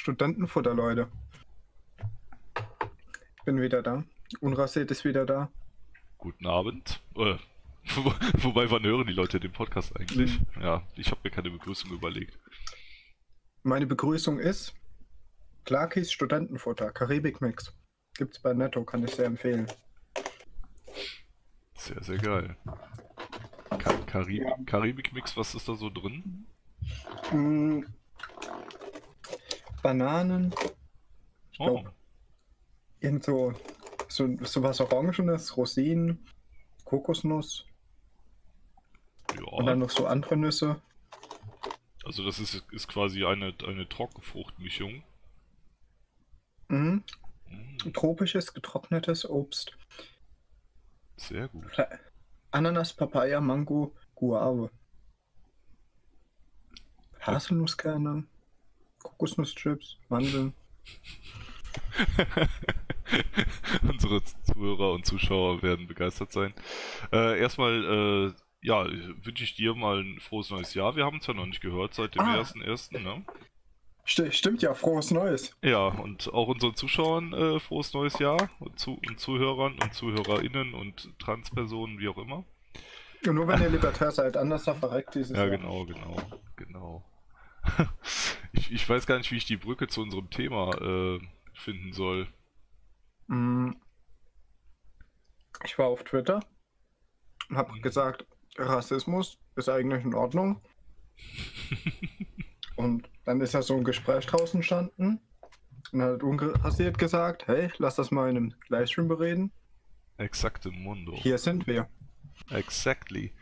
Studentenfutter, Leute. Ich bin wieder da. Unrasiert ist wieder da. Guten Abend. Äh, wo- wobei, wann hören die Leute den Podcast eigentlich? Mhm. Ja, ich habe mir keine Begrüßung überlegt. Meine Begrüßung ist Clarkys Studentenfutter, Karibik-Mix. Gibt's bei Netto, kann ich sehr empfehlen. Sehr, sehr geil. Ka Karib Karibik-Mix, was ist da so drin? Bananen, ich Oh, irgend so, so, so was Orangenes, Rosinen, Kokosnuss und dann ja. noch so andere Nüsse. Also das ist, ist quasi eine, eine Trockenfruchtmischung. Mhm. Mm, Tropisches, getrocknetes Obst. sehr gut. Ananas, Papaya, Mango, Guave. Haselnusskerne, Kokosnusschips, Mandeln. Unsere Zuhörer und Zuschauer werden begeistert sein. Äh, erstmal, äh, ja, wünsche ich dir mal ein frohes neues Jahr. Wir haben uns ja noch nicht gehört seit dem Ah. 1.1., ne? Sti- stimmt ja, frohes Neues. Ja, und auch unseren Zuschauern äh, frohes neues Jahr und, zu und Zuhörern und ZuhörerInnen und Transpersonen, wie auch immer. Und nur wenn ihr libertär seid, anders verreckt dieses Ja, Jahr. genau, genau, genau. ich, ich weiß gar nicht, wie ich die Brücke zu unserem Thema äh, finden soll. Mm. Ich war auf Twitter und habe Mhm. gesagt, Rassismus ist eigentlich in Ordnung. und dann ist ja so ein Gespräch draußen entstanden. Und dann hat unrasiert gesagt, hey, lass das mal in einem Livestream bereden. Exakte Mundo. Hier sind wir. Exactly.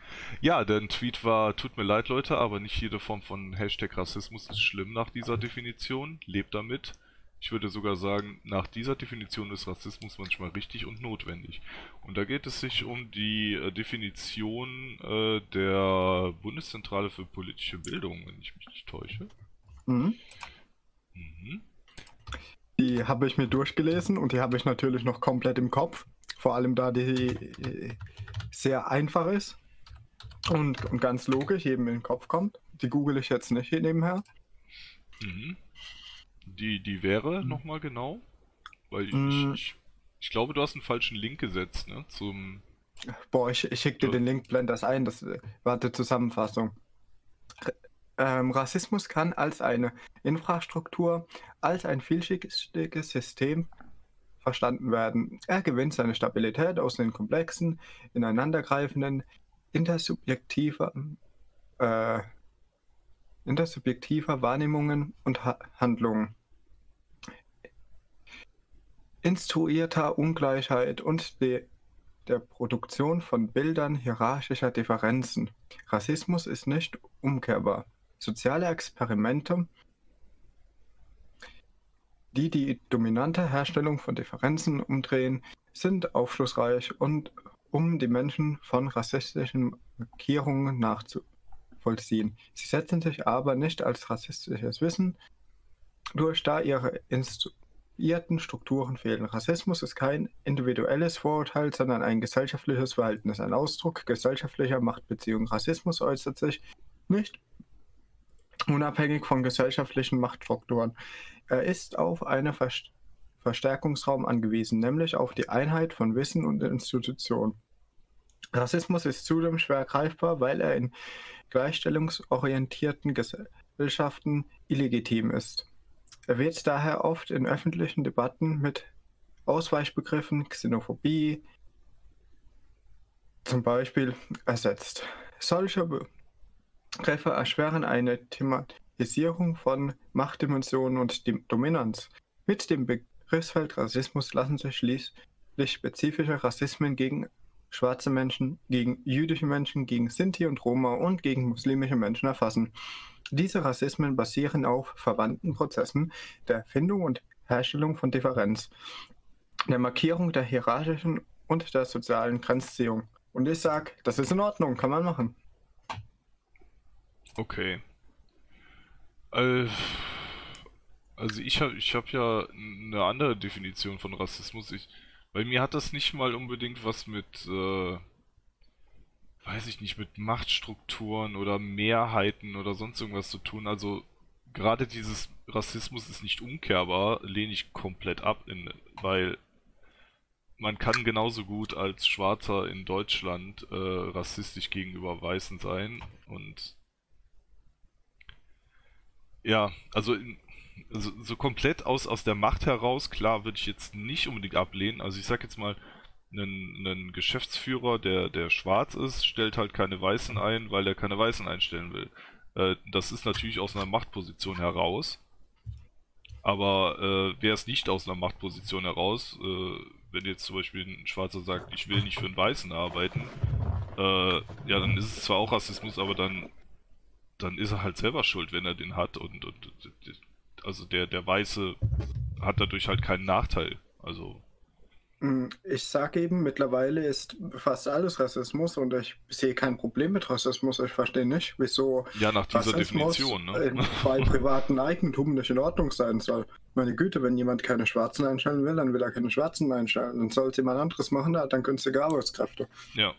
Ja, der Tweet war, tut mir leid, Leute, aber nicht jede Form von Hashtag Rassismus ist schlimm nach dieser Definition. Lebt damit. Ich würde sogar sagen, nach dieser Definition ist Rassismus manchmal richtig und notwendig. Und da geht es sich um die äh, Definition äh, der Bundeszentrale für politische Bildung, wenn ich mich nicht täusche. Mhm. Mhm. Die habe ich mir durchgelesen und die habe ich natürlich noch komplett im Kopf. Vor allem da die äh, sehr einfach ist und, und ganz logisch jedem in den Kopf kommt. Die google ich jetzt nicht hier nebenher. Mhm. Die, die wäre nochmal genau? Weil ich, Mm. ich, ich glaube, du hast einen falschen Link gesetzt, ne? Zum. Boah, ich, ich schicke dir den Link, blend das ein. Das äh, war die Zusammenfassung. Ähm, Rassismus kann als eine Infrastruktur, als ein vielschichtiges System verstanden werden. Er gewinnt seine Stabilität aus den komplexen, ineinandergreifenden, intersubjektiver, äh, intersubjektiver Wahrnehmungen und ha Handlungen. Instruierter Ungleichheit und de der Produktion von Bildern hierarchischer Differenzen. Rassismus ist nicht umkehrbar. Soziale Experimente, die die dominante Herstellung von Differenzen umdrehen, sind aufschlussreich und um die Menschen von rassistischen Markierungen nachzuvollziehen. Sie setzen sich aber nicht als rassistisches Wissen durch, da ihre instituierten Strukturen fehlen. Rassismus ist kein individuelles Vorurteil, sondern ein gesellschaftliches Verhältnis, ein Ausdruck gesellschaftlicher Machtbeziehungen. Rassismus äußert sich nicht unabhängig von gesellschaftlichen Machtstrukturen. Er ist auf einen Verst Verstärkungsraum angewiesen, nämlich auf die Einheit von Wissen und Institutionen. Rassismus ist zudem schwer greifbar, weil er in gleichstellungsorientierten Gesellschaften illegitim ist. Er wird daher oft in öffentlichen Debatten mit Ausweichbegriffen, Xenophobie zum Beispiel ersetzt. Solche Begriffe erschweren eine Thematisierung von Machtdimensionen und Dominanz. Mit dem Begriffsfeld Rassismus lassen sich schließlich spezifische Rassismen gegen schwarze Menschen, gegen jüdische Menschen, gegen Sinti und Roma und gegen muslimische Menschen erfassen. Diese Rassismen basieren auf verwandten Prozessen der Erfindung und Herstellung von Differenz, der Markierung der hierarchischen und der sozialen Grenzziehung. Und ich sag, das ist in Ordnung, kann man machen. Okay. Äh, also ich habe ich hab ja eine andere Definition von Rassismus. Ich, bei mir hat das nicht mal unbedingt was mit, äh, weiß ich nicht, mit Machtstrukturen oder Mehrheiten oder sonst irgendwas zu tun. Also gerade dieses Rassismus ist nicht umkehrbar, lehne ich komplett ab, in, weil man kann genauso gut als Schwarzer in Deutschland äh, rassistisch gegenüber Weißen sein und ja, also, in, also so komplett aus, aus der Macht heraus, klar, würde ich jetzt nicht unbedingt ablehnen. Also ich sag jetzt mal, einen Geschäftsführer, der, der schwarz ist, stellt halt keine Weißen ein, weil er keine Weißen einstellen will. Äh, das ist natürlich aus einer Machtposition heraus. Aber äh, wäre es nicht aus einer Machtposition heraus, äh, wenn jetzt zum Beispiel ein Schwarzer sagt, ich will nicht für einen Weißen arbeiten, äh, ja, dann ist es zwar auch Rassismus, aber dann, dann ist er halt selber schuld, wenn er den hat und, und, also der, der Weiße hat dadurch halt keinen Nachteil. Also hm, ich sage eben, mittlerweile ist fast alles Rassismus und ich sehe kein Problem mit Rassismus. Ich verstehe nicht, wieso ja, nach dieser Rassismus Definition, ne? bei privatem Eigentum nicht in Ordnung sein soll. Meine Güte, wenn jemand keine Schwarzen einstellen will, dann will er keine Schwarzen einstellen. Dann soll es jemand anderes machen, der hat dann günstige Arbeitskräfte. Ja.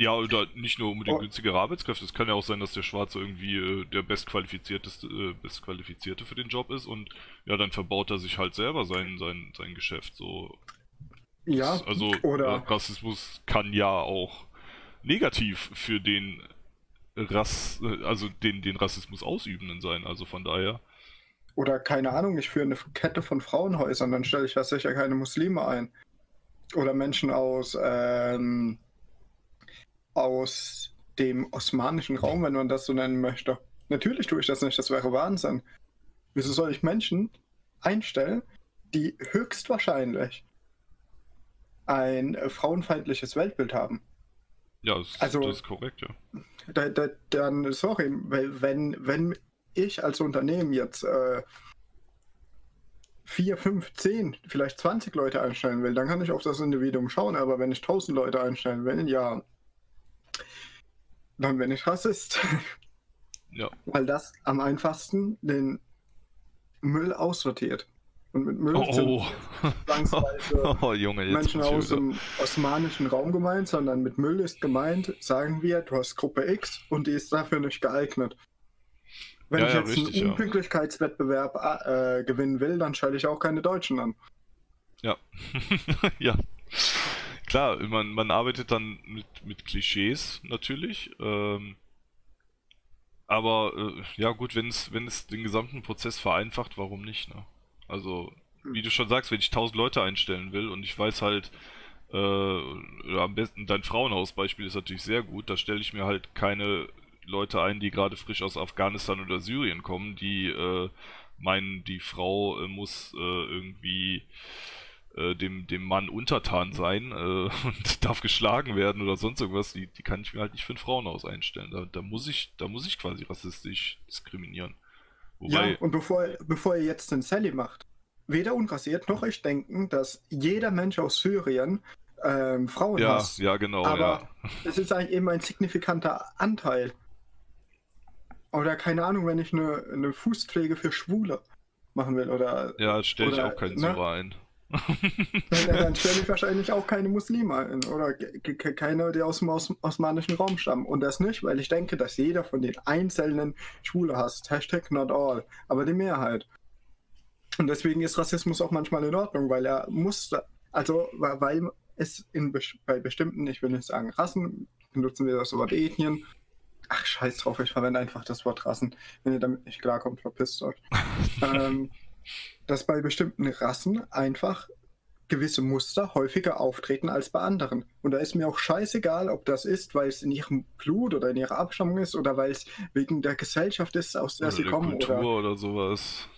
Ja, oder nicht nur unbedingt oh. günstige Arbeitskräfte. Es kann ja auch sein, dass der Schwarze irgendwie äh, der bestqualifizierteste, äh, bestqualifizierte für den Job ist und ja, dann verbaut er sich halt selber sein, sein, sein Geschäft. So, ja, also oder Rassismus kann ja auch negativ für den Rass, also den, den Rassismus ausübenden sein. Also von daher. Oder keine Ahnung, ich führe eine Kette von Frauenhäusern, dann stelle ich ja sicher keine Muslime ein. Oder Menschen aus, ähm, aus dem osmanischen Raum, wenn man das so nennen möchte. Natürlich tue ich das nicht, das wäre Wahnsinn. Wieso soll ich Menschen einstellen, die höchstwahrscheinlich ein frauenfeindliches Weltbild haben. Ja, das, also, das ist korrekt, ja. Da, da, dann, sorry, weil wenn, wenn ich als Unternehmen jetzt äh, vier, fünf, zehn, vielleicht 20 Leute einstellen will, dann kann ich auf das Individuum schauen, aber wenn ich 1000 Leute einstellen will, ja, dann bin ich Rassist. Ja. Weil das am einfachsten den Müll aussortiert. Und mit Müll oh, sind zwangsweise oh, Junge, Menschen aus dem osmanischen Raum gemeint, sondern mit Müll ist gemeint, sagen wir, du hast Gruppe X und die ist dafür nicht geeignet. Wenn ja, ich jetzt ja, richtig, einen Unpünktlichkeitswettbewerb äh, gewinnen will, dann schalte ich auch keine Deutschen an. Ja. ja. Klar, man, man arbeitet dann mit, mit Klischees natürlich. Ähm, aber äh, ja gut, wenn es wenn es den gesamten Prozess vereinfacht, warum nicht, ne? Also, wie du schon sagst, wenn ich 1000 Leute einstellen will und ich weiß halt, äh, am besten dein Frauenhausbeispiel ist natürlich sehr gut, da stelle ich mir halt keine Leute ein, die gerade frisch aus Afghanistan oder Syrien kommen, die äh, meinen, die Frau äh, muss äh, irgendwie äh, dem, dem Mann untertan sein äh, und darf geschlagen werden oder sonst irgendwas, die, die kann ich mir halt nicht für ein Frauenhaus einstellen. Da, da muss ich, da muss ich quasi rassistisch diskriminieren. Wobei... Ja, und bevor, bevor ihr jetzt den Sally macht, weder unrasiert noch ich denken, dass jeder Mensch aus Syrien ähm, Frauen ja, hasst. Ja, genau. Aber ja. es ist eigentlich eben ein signifikanter Anteil. Oder keine Ahnung, wenn ich eine, eine Fußpflege für Schwule machen will oder. Ja, stelle ich auch keinen ne? Syrer ein. dann stelle ich wahrscheinlich auch keine Muslime ein oder keine, die aus dem osmanischen Raum stammen. Und das nicht, weil ich denke, dass jeder von den einzelnen Schwule hasst. Hashtag not all, aber die Mehrheit. Und deswegen ist Rassismus auch manchmal in Ordnung, weil er muss, also weil es in, bei bestimmten, ich will nicht sagen Rassen, benutzen wir das Wort Ethnien. Ach, scheiß drauf, ich verwende einfach das Wort Rassen. Wenn ihr damit nicht klarkommt, verpisst euch. ähm, dass bei bestimmten Rassen einfach gewisse Muster häufiger auftreten als bei anderen. Und da ist mir auch scheißegal, ob das ist, weil es in ihrem Blut oder in ihrer Abstammung ist oder weil es wegen der Gesellschaft ist, aus der oder sie kommen. Kultur oder, oder sowas.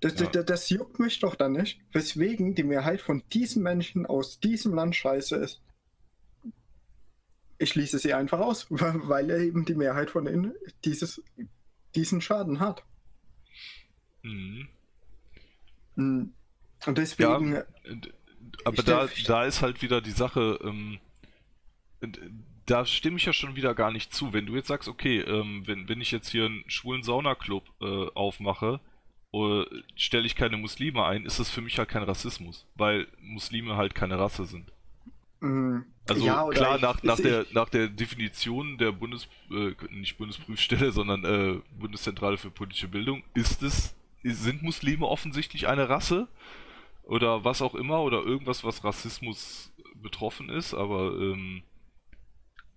Das, ja. das, das, juckt mich doch dann nicht, weswegen die Mehrheit von diesen Menschen aus diesem Land scheiße ist. Ich schließe sie einfach aus, weil eben die Mehrheit von ihnen dieses, diesen Schaden hat. Mhm. Und deswegen. Ja, aber da, da ist halt wieder die Sache, ähm, da stimme ich ja schon wieder gar nicht zu. Wenn du jetzt sagst, okay, ähm, wenn, wenn ich jetzt hier einen schwulen Saunaclub äh, aufmache, äh, stelle ich keine Muslime ein, ist das für mich halt kein Rassismus, weil Muslime halt keine Rasse sind. Mm, Also ja, klar, ich- nach, nach, ich- der, nach der Definition der Bundes, äh, nicht Bundesprüfstelle, sondern äh, Bundeszentrale für politische Bildung, ist es, sind Muslime offensichtlich eine Rasse oder was auch immer oder irgendwas, was Rassismus betroffen ist, aber ähm,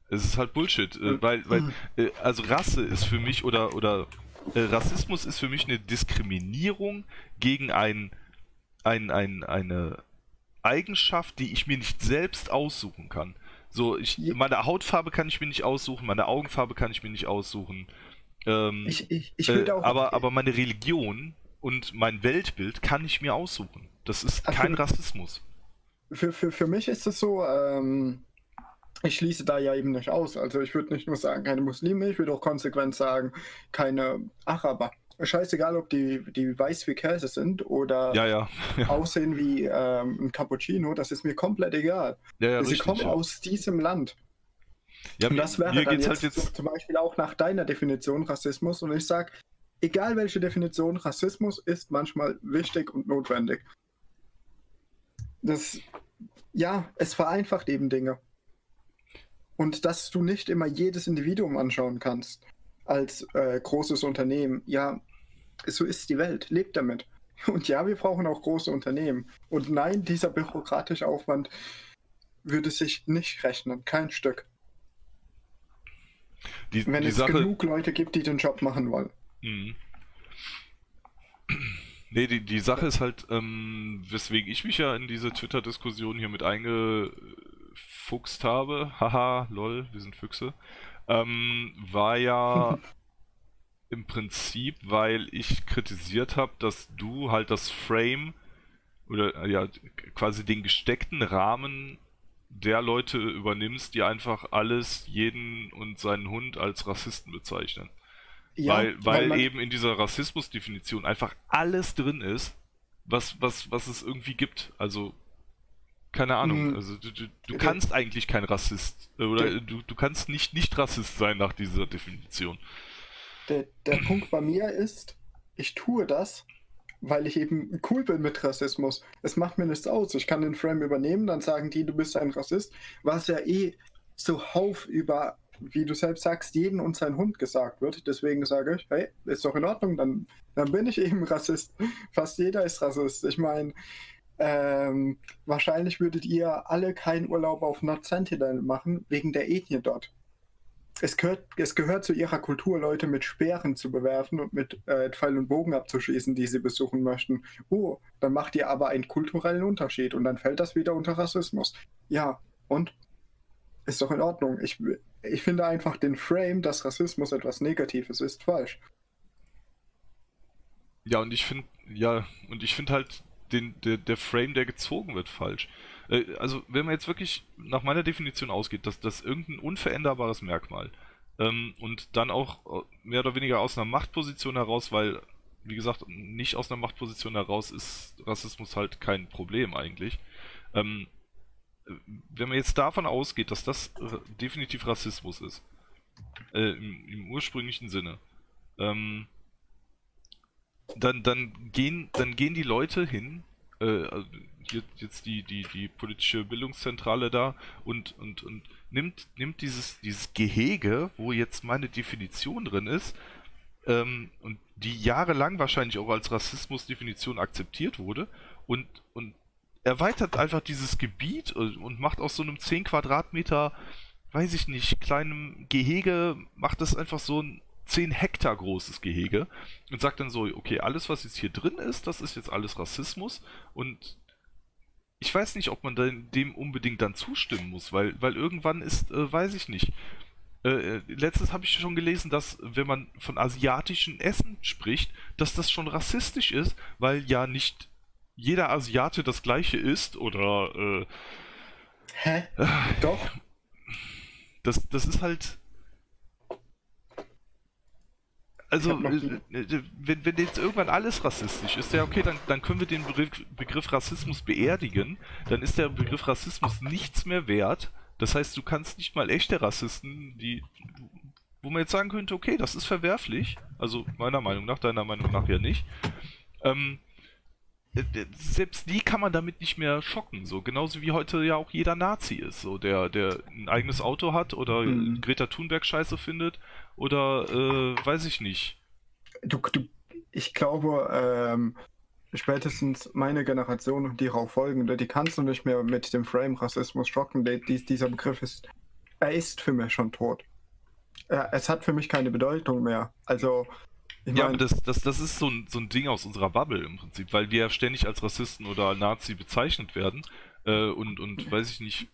es ist halt Bullshit, äh, weil, weil äh, also Rasse ist für mich oder oder äh, Rassismus ist für mich eine Diskriminierung gegen ein, ein, ein eine Eigenschaft, die ich mir nicht selbst aussuchen kann. So, ich, meine Hautfarbe kann ich mir nicht aussuchen, meine Augenfarbe kann ich mir nicht aussuchen. Ähm, Ich, ich, ich äh, würde auch. aber, aber meine Religion und mein Weltbild kann ich mir aussuchen. Das ist kein für- Rassismus. für, für, für mich ist es so, ähm, ich schließe da ja eben nicht aus. Also ich würde nicht nur sagen, keine Muslime, ich würde auch konsequent sagen, keine Araber. Scheißegal, ob die, die weiß wie Käse sind oder Ja, ja. Ja, aussehen wie ähm, ein Cappuccino, das ist mir komplett egal. Sie richtig. kommen aus diesem Land. Ja, Und das wäre mir dann geht's jetzt, halt jetzt. zum Beispiel auch nach deiner Definition Rassismus. Und ich sage, egal welche Definition, Rassismus ist manchmal wichtig und notwendig. Das, ja, es vereinfacht eben Dinge. Und dass du nicht immer jedes Individuum anschauen kannst als äh, großes Unternehmen. Ja, so ist die Welt. Lebt damit. Und ja, wir brauchen auch große Unternehmen. Und nein, dieser bürokratische Aufwand würde sich nicht rechnen. Kein Stück. Die, Wenn die es Sache, genug Leute gibt, die den Job machen wollen. Mhm. Nee, die, die Sache ist halt, ähm, weswegen ich mich ja in diese Twitter-Diskussion hier mit eingefuchst habe, haha, lol, wir sind Füchse, ähm, war ja im Prinzip, weil ich kritisiert habe, dass du halt das Frame oder ja quasi den gesteckten Rahmen der Leute übernimmst, die einfach alles, jeden und seinen Hund als Rassisten bezeichnen weil, weil, man- eben in dieser Rassismusdefinition einfach alles drin ist, was, was, was es irgendwie gibt. Also, keine Ahnung, Mhm. also du, du, du Ja. kannst eigentlich kein Rassist äh, oder Ja. du, du kannst nicht nicht Rassist sein nach dieser Definition. Der, der Punkt bei mir ist, ich tue das, weil ich eben cool bin mit Rassismus. Es macht mir nichts aus. Ich kann den Frame übernehmen, dann sagen die, du bist ein Rassist, was ja eh so Hauf über, wie du selbst sagst, jeden und sein Hund gesagt wird. Deswegen sage ich, hey, ist doch in Ordnung, dann, dann bin ich eben Rassist. Fast jeder ist Rassist. Ich meine, ähm, wahrscheinlich würdet ihr alle keinen Urlaub auf Nord Sentinel machen, wegen der Ethnie dort. Es gehört, es gehört zu ihrer Kultur, Leute mit Speeren zu bewerfen und mit äh, Pfeil und Bogen abzuschießen, die sie besuchen möchten. Oh, dann macht ihr aber einen kulturellen Unterschied und dann fällt das wieder unter Rassismus. Ja, und? Ist doch in Ordnung. Ich, ich finde einfach den Frame, dass Rassismus etwas Negatives ist, falsch. Ja, und ich finde, ja, und ich finde halt den, der, der Frame, der gezogen wird, falsch. Äh, also, wenn man jetzt wirklich nach meiner Definition ausgeht, dass das irgendein unveränderbares Merkmal ähm, und dann auch äh, mehr oder weniger aus einer Machtposition heraus, weil, wie gesagt, nicht aus einer Machtposition heraus ist Rassismus halt kein Problem eigentlich. Ähm, wenn man jetzt davon ausgeht, dass das r- definitiv Rassismus ist, äh, im, im ursprünglichen Sinne, ähm, dann, dann, gehen, dann gehen die Leute hin, äh, jetzt die, die, die politische Bildungszentrale da und, und, und nimmt, nimmt dieses, dieses Gehege, wo jetzt meine Definition drin ist, ähm, und die jahrelang wahrscheinlich auch als Rassismusdefinition akzeptiert wurde, und, und erweitert einfach dieses Gebiet und macht aus so einem 10 Quadratmeter, weiß ich nicht, kleinem Gehege, macht das einfach so ein 10 Hektar großes Gehege und sagt dann so, okay, alles, was jetzt hier drin ist, das ist jetzt alles Rassismus und ich weiß nicht, ob man dem unbedingt dann zustimmen muss, weil, weil irgendwann ist, äh, weiß ich nicht. Äh, äh, letztes habe ich schon gelesen, dass wenn man von asiatischen Essen spricht, dass das schon rassistisch ist, weil ja nicht jeder Asiate das gleiche isst oder äh, Hä? Doch? das, das ist halt. Also, äh, äh, wenn, wenn jetzt irgendwann alles rassistisch ist, ja okay, dann, dann können wir den Begriff, Begriff Rassismus beerdigen. Dann ist der Begriff Rassismus nichts mehr wert. Das heißt, du kannst nicht mal echte Rassisten, die, wo man jetzt sagen könnte, okay, das ist verwerflich. Also meiner Meinung nach, deiner Meinung nach ja nicht. Ähm, äh, selbst die kann man damit nicht mehr schocken, so genauso wie heute ja auch jeder Nazi ist, so der, der ein eigenes Auto hat oder mhm. Greta Thunberg scheiße findet oder äh, weiß ich nicht. Du, du, ich glaube, ähm, spätestens meine Generation und die darauf folgende, die kannst du nicht mehr mit dem Frame Rassismus schocken. Die, dieser Begriff ist, er ist für mich schon tot. Er, es hat für mich keine Bedeutung mehr. Also ich ja, aber das, das, das ist so ein, so ein Ding aus unserer Bubble im Prinzip, weil wir ständig als Rassisten oder Nazi bezeichnet werden äh, und, und, weiß ich nicht,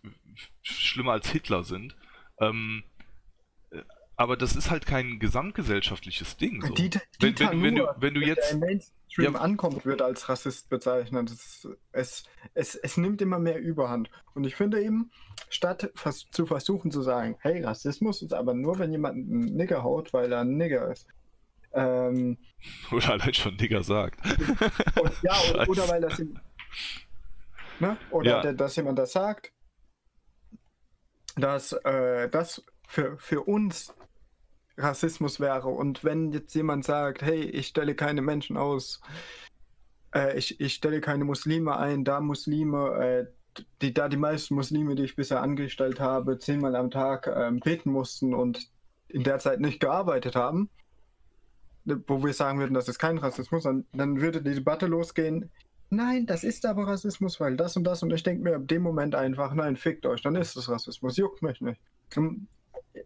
schlimmer als Hitler sind. Ähm, äh, aber das ist halt kein gesamtgesellschaftliches Ding. So. Dieter, wenn, wenn, wenn, du, wenn du jetzt. Der Mainstream ja, ankommt, wird als Rassist bezeichnet. Es, es, es, es nimmt immer mehr Überhand. Und ich finde eben, statt zu versuchen zu sagen, hey, Rassismus ist aber nur, wenn jemand einen Nigger haut, weil er ein Nigger ist, ähm, oder allein schon Digger sagt. Und, ja, oder, oder, weil das. Ne? Oder ja. dass jemand das sagt, dass äh, das für, für uns Rassismus wäre. Und wenn jetzt jemand sagt, hey, ich stelle keine Menschen aus, äh, ich, ich stelle keine Muslime ein, da Muslime, äh, die, da die meisten Muslime, die ich bisher angestellt habe, zehnmal am Tag äh, beten mussten und in der Zeit nicht gearbeitet haben, wo wir sagen würden, das ist kein Rassismus, dann, dann würde die Debatte losgehen, nein, das ist aber Rassismus, weil das und das und ich denke mir in dem Moment einfach, nein, fickt euch, dann ist es Rassismus, juckt mich nicht.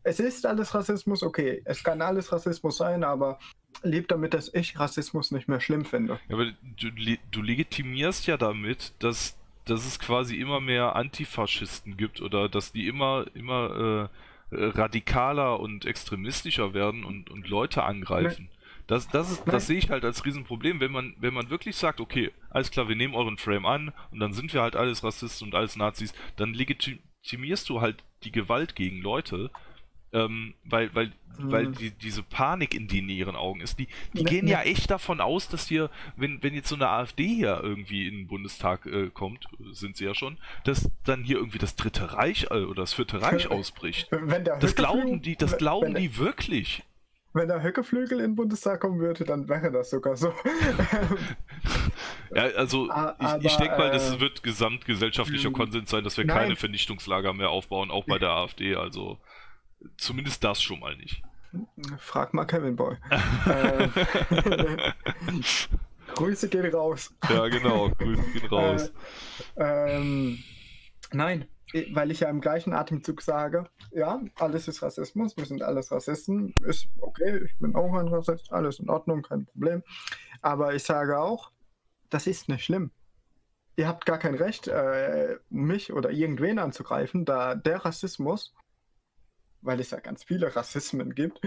Es ist alles Rassismus, okay, es kann alles Rassismus sein, aber lebt damit, dass ich Rassismus nicht mehr schlimm finde. Ja, aber du, du legitimierst ja damit, dass, dass es quasi immer mehr Antifaschisten gibt oder dass die immer, immer äh, radikaler und extremistischer werden und, und Leute angreifen. Das, das, ist, das sehe ich halt als Riesenproblem, wenn man, wenn man wirklich sagt, okay, alles klar, wir nehmen euren Frame an und dann sind wir halt alles Rassisten und alles Nazis, dann legitimierst du halt die Gewalt gegen Leute, ähm, weil, weil, mhm. weil die, diese Panik in denen ihren Augen ist. Die, die ne, gehen ne. ja echt davon aus, dass hier, wenn, wenn jetzt so eine AfD hier irgendwie in den Bundestag äh, kommt, sind sie ja schon, dass dann hier irgendwie das Dritte Reich äh, oder das Vierte Reich ausbricht. das glauben die, das glauben die wirklich wenn der Höckeflügel in den Bundestag kommen würde, dann wäre das sogar so. ja, also Aber, ich, ich denke mal, das äh, wird gesamtgesellschaftlicher Konsens sein, dass wir nein. keine Vernichtungslager mehr aufbauen, auch bei der AfD. Also zumindest das schon mal nicht. Frag mal Kevin Boy. äh, Grüße gehen raus. Ja, genau, Grüße gehen raus. Äh, ähm, nein, weil ich ja im gleichen Atemzug sage, ja, alles ist Rassismus, wir sind alles Rassisten, ist okay, ich bin auch ein Rassist, alles in Ordnung, kein Problem. Aber ich sage auch, das ist nicht schlimm. Ihr habt gar kein Recht, äh, mich oder irgendwen anzugreifen, da der Rassismus, weil es ja ganz viele Rassismen gibt,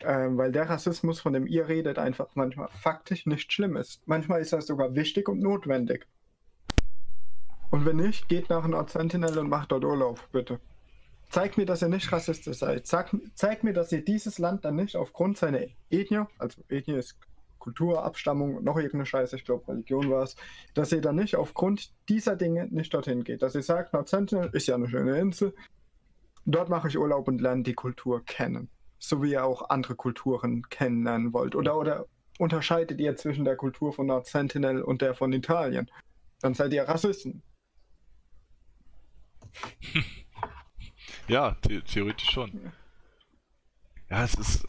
äh, weil der Rassismus, von dem ihr redet, einfach manchmal faktisch nicht schlimm ist. Manchmal ist er sogar wichtig und notwendig. Und wenn nicht, geht nach Nord Sentinel und macht dort Urlaub, bitte. Zeigt mir, dass ihr nicht rassistisch seid. Zeig, zeigt mir, dass ihr dieses Land dann nicht aufgrund seiner Ethnie, also Ethnie ist Kultur, Abstammung, noch irgendeine Scheiße, ich glaube Religion war es, dass ihr dann nicht aufgrund dieser Dinge nicht dorthin geht. Dass ihr sagt, Nord Sentinel ist ja eine schöne Insel, dort mache ich Urlaub und lerne die Kultur kennen. So wie ihr auch andere Kulturen kennenlernen wollt. Oder, oder unterscheidet ihr zwischen der Kultur von Nord Sentinel und der von Italien? Dann seid ihr Rassisten. ja, the theoretisch schon. Ja, es ist.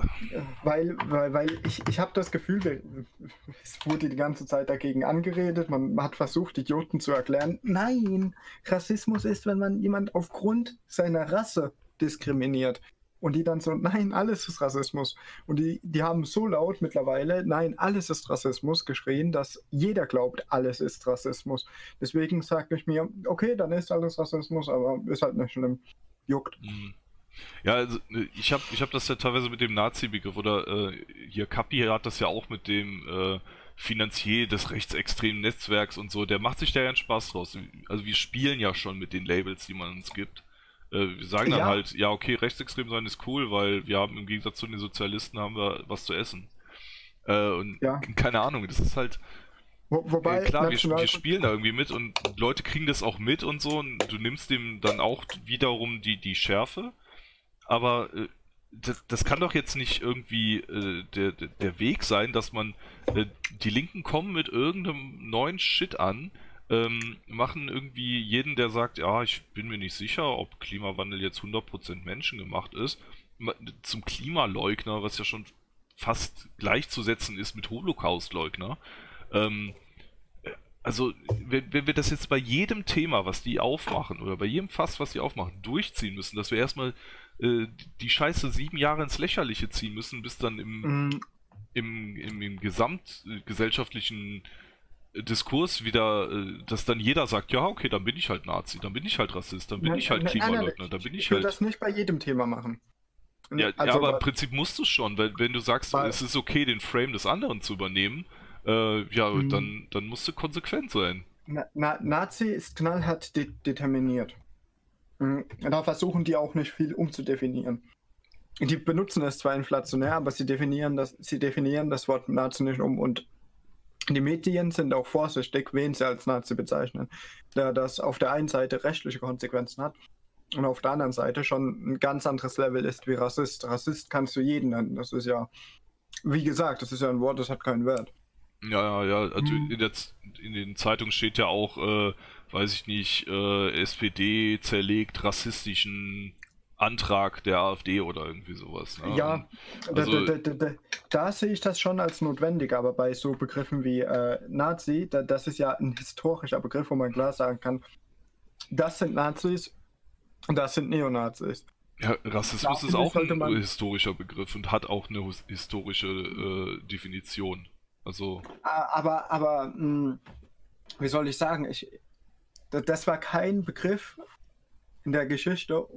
Weil, weil, weil ich, ich habe das Gefühl, es wurde die ganze Zeit dagegen angeredet, man hat versucht, Idioten zu erklären. Nein, Rassismus ist, wenn man jemand aufgrund seiner Rasse diskriminiert. Und die dann so, nein, alles ist Rassismus. Und die, die haben so laut mittlerweile, nein, alles ist Rassismus geschrien, dass jeder glaubt, alles ist Rassismus. Deswegen sage ich mir, okay, dann ist alles Rassismus, aber ist halt nicht schlimm. Juckt. Mhm. Ja, also, ne, ich habe ich hab das ja teilweise mit dem Nazi-Begriff oder äh, hier Kapi hat das ja auch mit dem äh, Finanzier des rechtsextremen Netzwerks und so. Der macht sich da ja einen Spaß draus. Also wir spielen ja schon mit den Labels, die man uns gibt. Äh, wir sagen dann ja. halt, ja, okay, rechtsextrem sein ist cool, weil wir haben im Gegensatz zu den Sozialisten haben wir was zu essen. Äh, und ja. keine Ahnung, das ist halt. Wo, wobei, äh, klar, wir, wir, spielen da irgendwie mit und Leute kriegen das auch mit und so und du nimmst dem dann auch wiederum die, die Schärfe, aber äh, das, das, kann doch jetzt nicht irgendwie äh, der, der Weg sein, dass man äh, die Linken kommen mit irgendeinem neuen Shit an, ähm, machen irgendwie jeden, der sagt, ja, ich bin mir nicht sicher, ob Klimawandel jetzt 100% menschengemacht ist, zum Klimaleugner, was ja schon fast gleichzusetzen ist mit Holocaustleugner. Ähm, also, wenn, wenn, wir das jetzt bei jedem Thema, was die aufmachen, oder bei jedem Fass, was die aufmachen, durchziehen müssen, dass wir erstmal äh, die Scheiße sieben Jahre ins Lächerliche ziehen müssen, bis dann im, mm. im, im, im gesamtgesellschaftlichen Diskurs wieder, äh, dass dann jeder sagt, ja, okay, dann bin ich halt Nazi, dann bin ich halt Rassist, dann bin nein, ich halt Klimaleugner, dann bin ich, ich halt... Ich will das nicht bei jedem Thema machen. Ja, also, ja aber im Prinzip musst du es schon, weil wenn du sagst, es ist okay, den Frame des anderen zu übernehmen, äh, ja, mhm. dann, dann musst du konsequent sein. Na, na, Nazi ist knallhart de determiniert. Mhm. Da versuchen die auch nicht viel umzudefinieren. Die benutzen es zwar inflationär, aber sie definieren das, sie definieren das Wort Nazi nicht um und die Medien sind auch vorsichtig, wen sie als Nazi bezeichnen, da das auf der einen Seite rechtliche Konsequenzen hat und auf der anderen Seite schon ein ganz anderes Level ist wie Rassist. Rassist kannst du jeden nennen. Das ist ja, wie gesagt, das ist ja ein Wort, das hat keinen Wert. Ja, ja, ja. Also in, der, in, den Zeitungen steht ja auch, äh, weiß ich nicht, äh, SPD zerlegt rassistischen Antrag der AfD oder irgendwie sowas. Ne? Ja, also, da, da, da, da, sehe ich das schon als notwendig, aber bei so Begriffen wie äh, Nazi, das ist ja ein historischer Begriff, wo man klar sagen kann, das sind Nazis und das sind Neonazis. Ja, Rassismus ist auch ein historischer Begriff und hat auch eine historische äh, Definition. Also. Aber, aber, mh, hm, wie soll ich sagen, ich, das war kein Begriff in der Geschichte,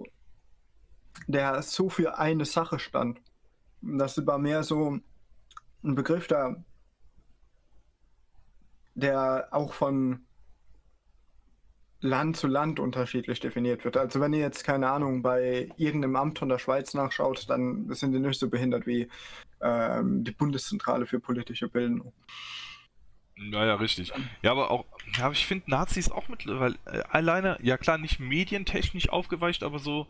der so für eine Sache stand. Das war mehr so ein Begriff, der, der auch von Land zu Land unterschiedlich definiert wird. Also wenn ihr jetzt, keine Ahnung, bei irgendeinem Amt von der Schweiz nachschaut, dann sind die nicht so behindert wie ähm, die Bundeszentrale für politische Bildung. Naja, richtig. Ja, aber auch, ja, ich finde Nazis auch mittlerweile äh, alleine, ja klar, nicht medientechnisch aufgeweicht, aber so,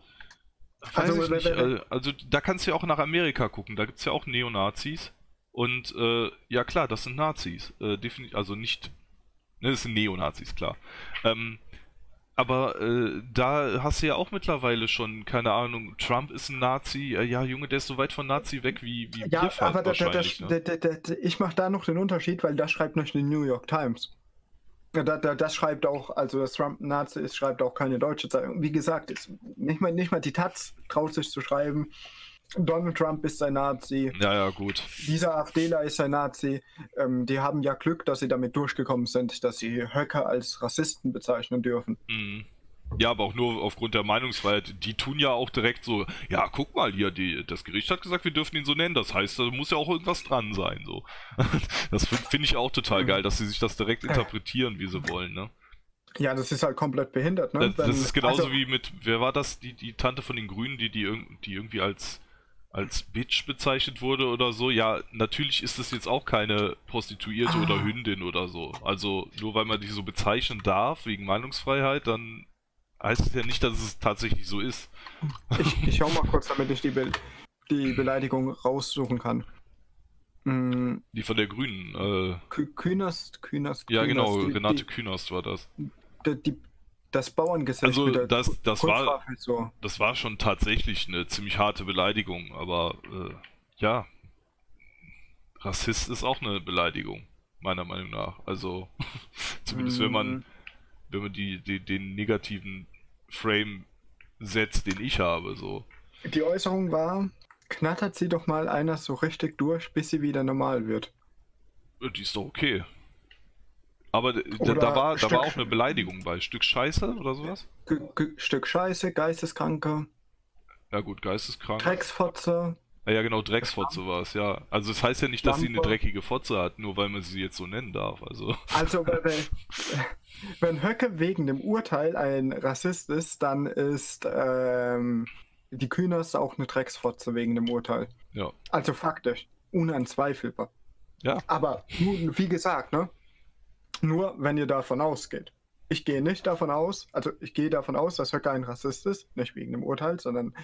also, ich nicht, äh, also da kannst du ja auch nach Amerika gucken, da gibt es ja auch Neonazis. Und äh, ja klar, das sind Nazis. Äh, also nicht, ne, das sind Neonazis, klar. Ähm, aber äh, da hast du ja auch mittlerweile schon, keine Ahnung, Trump ist ein Nazi, ja Junge, der ist so weit von Nazi weg wie, wie Ja, aber da, da, ne? da, ich mache da noch den Unterschied, weil das schreibt nicht die New York Times. Das schreibt auch, also dass Trump ein Nazi ist, schreibt auch keine deutsche Zeitung. Wie gesagt, ist nicht, mal, nicht mal die Taz traut sich zu schreiben, Donald Trump ist ein Nazi. Ja, ja, gut. Dieser AfDler ist ein Nazi. Ähm, die haben ja Glück, dass sie damit durchgekommen sind, dass sie Höcker als Rassisten bezeichnen dürfen. Mhm. Ja, aber auch nur aufgrund der Meinungsfreiheit. Die tun ja auch direkt so, ja, guck mal hier, die, das Gericht hat gesagt, wir dürfen ihn so nennen. Das heißt, da muss ja auch irgendwas dran sein. So. Das finde ich auch total geil, dass sie sich das direkt interpretieren, wie sie wollen, ne? Ja, das ist halt komplett behindert, ne? Das, das ist genauso also, wie mit, wer war das, die, die Tante von den Grünen, die, die, die irgendwie als als Bitch bezeichnet wurde oder so, ja, natürlich ist das jetzt auch keine Prostituierte ah. oder Hündin oder so. Also nur weil man die so bezeichnen darf wegen Meinungsfreiheit, dann heißt es ja nicht, dass es tatsächlich so ist. Ich, ich schau mal kurz, damit ich die, Be die Beleidigung raussuchen kann. Mm. Die von der Grünen. Äh, Künast, Künast, Ja, genau, Renate die, Künast war das. Die, die das Bauerngesetz. Also das, das war, so. das war schon tatsächlich eine ziemlich harte Beleidigung, aber äh, ja, Rassist ist auch eine Beleidigung, meiner Meinung nach. Also zumindest mm. wenn man, mm. Wenn man die, die, den negativen Frame setzt, den ich habe, so. Die Äußerung war, knattert sie doch mal einer so richtig durch, bis sie wieder normal wird. Die ist doch okay. Aber da, da, war, da war auch eine Beleidigung bei. Stück Scheiße oder sowas? G G Stück Scheiße, Geisteskranke. Ja gut, Geisteskrank. Drecksfotze. Ja, ja genau, Drecksfotze war es, ja. Also es das heißt ja nicht, dass sie eine dreckige Fotze hat, nur weil man sie jetzt so nennen darf. Also, also wenn, wenn Höcke wegen dem Urteil ein Rassist ist, dann ist ähm, die Kühners auch eine Drecksfotze wegen dem Urteil. Ja. Also faktisch, unanzweifelbar. Ja. Aber wie gesagt, ne? Nur wenn ihr davon ausgeht. Ich gehe nicht davon aus, also ich gehe davon aus, dass Höcker ein Rassist ist, nicht wegen dem Urteil, sondern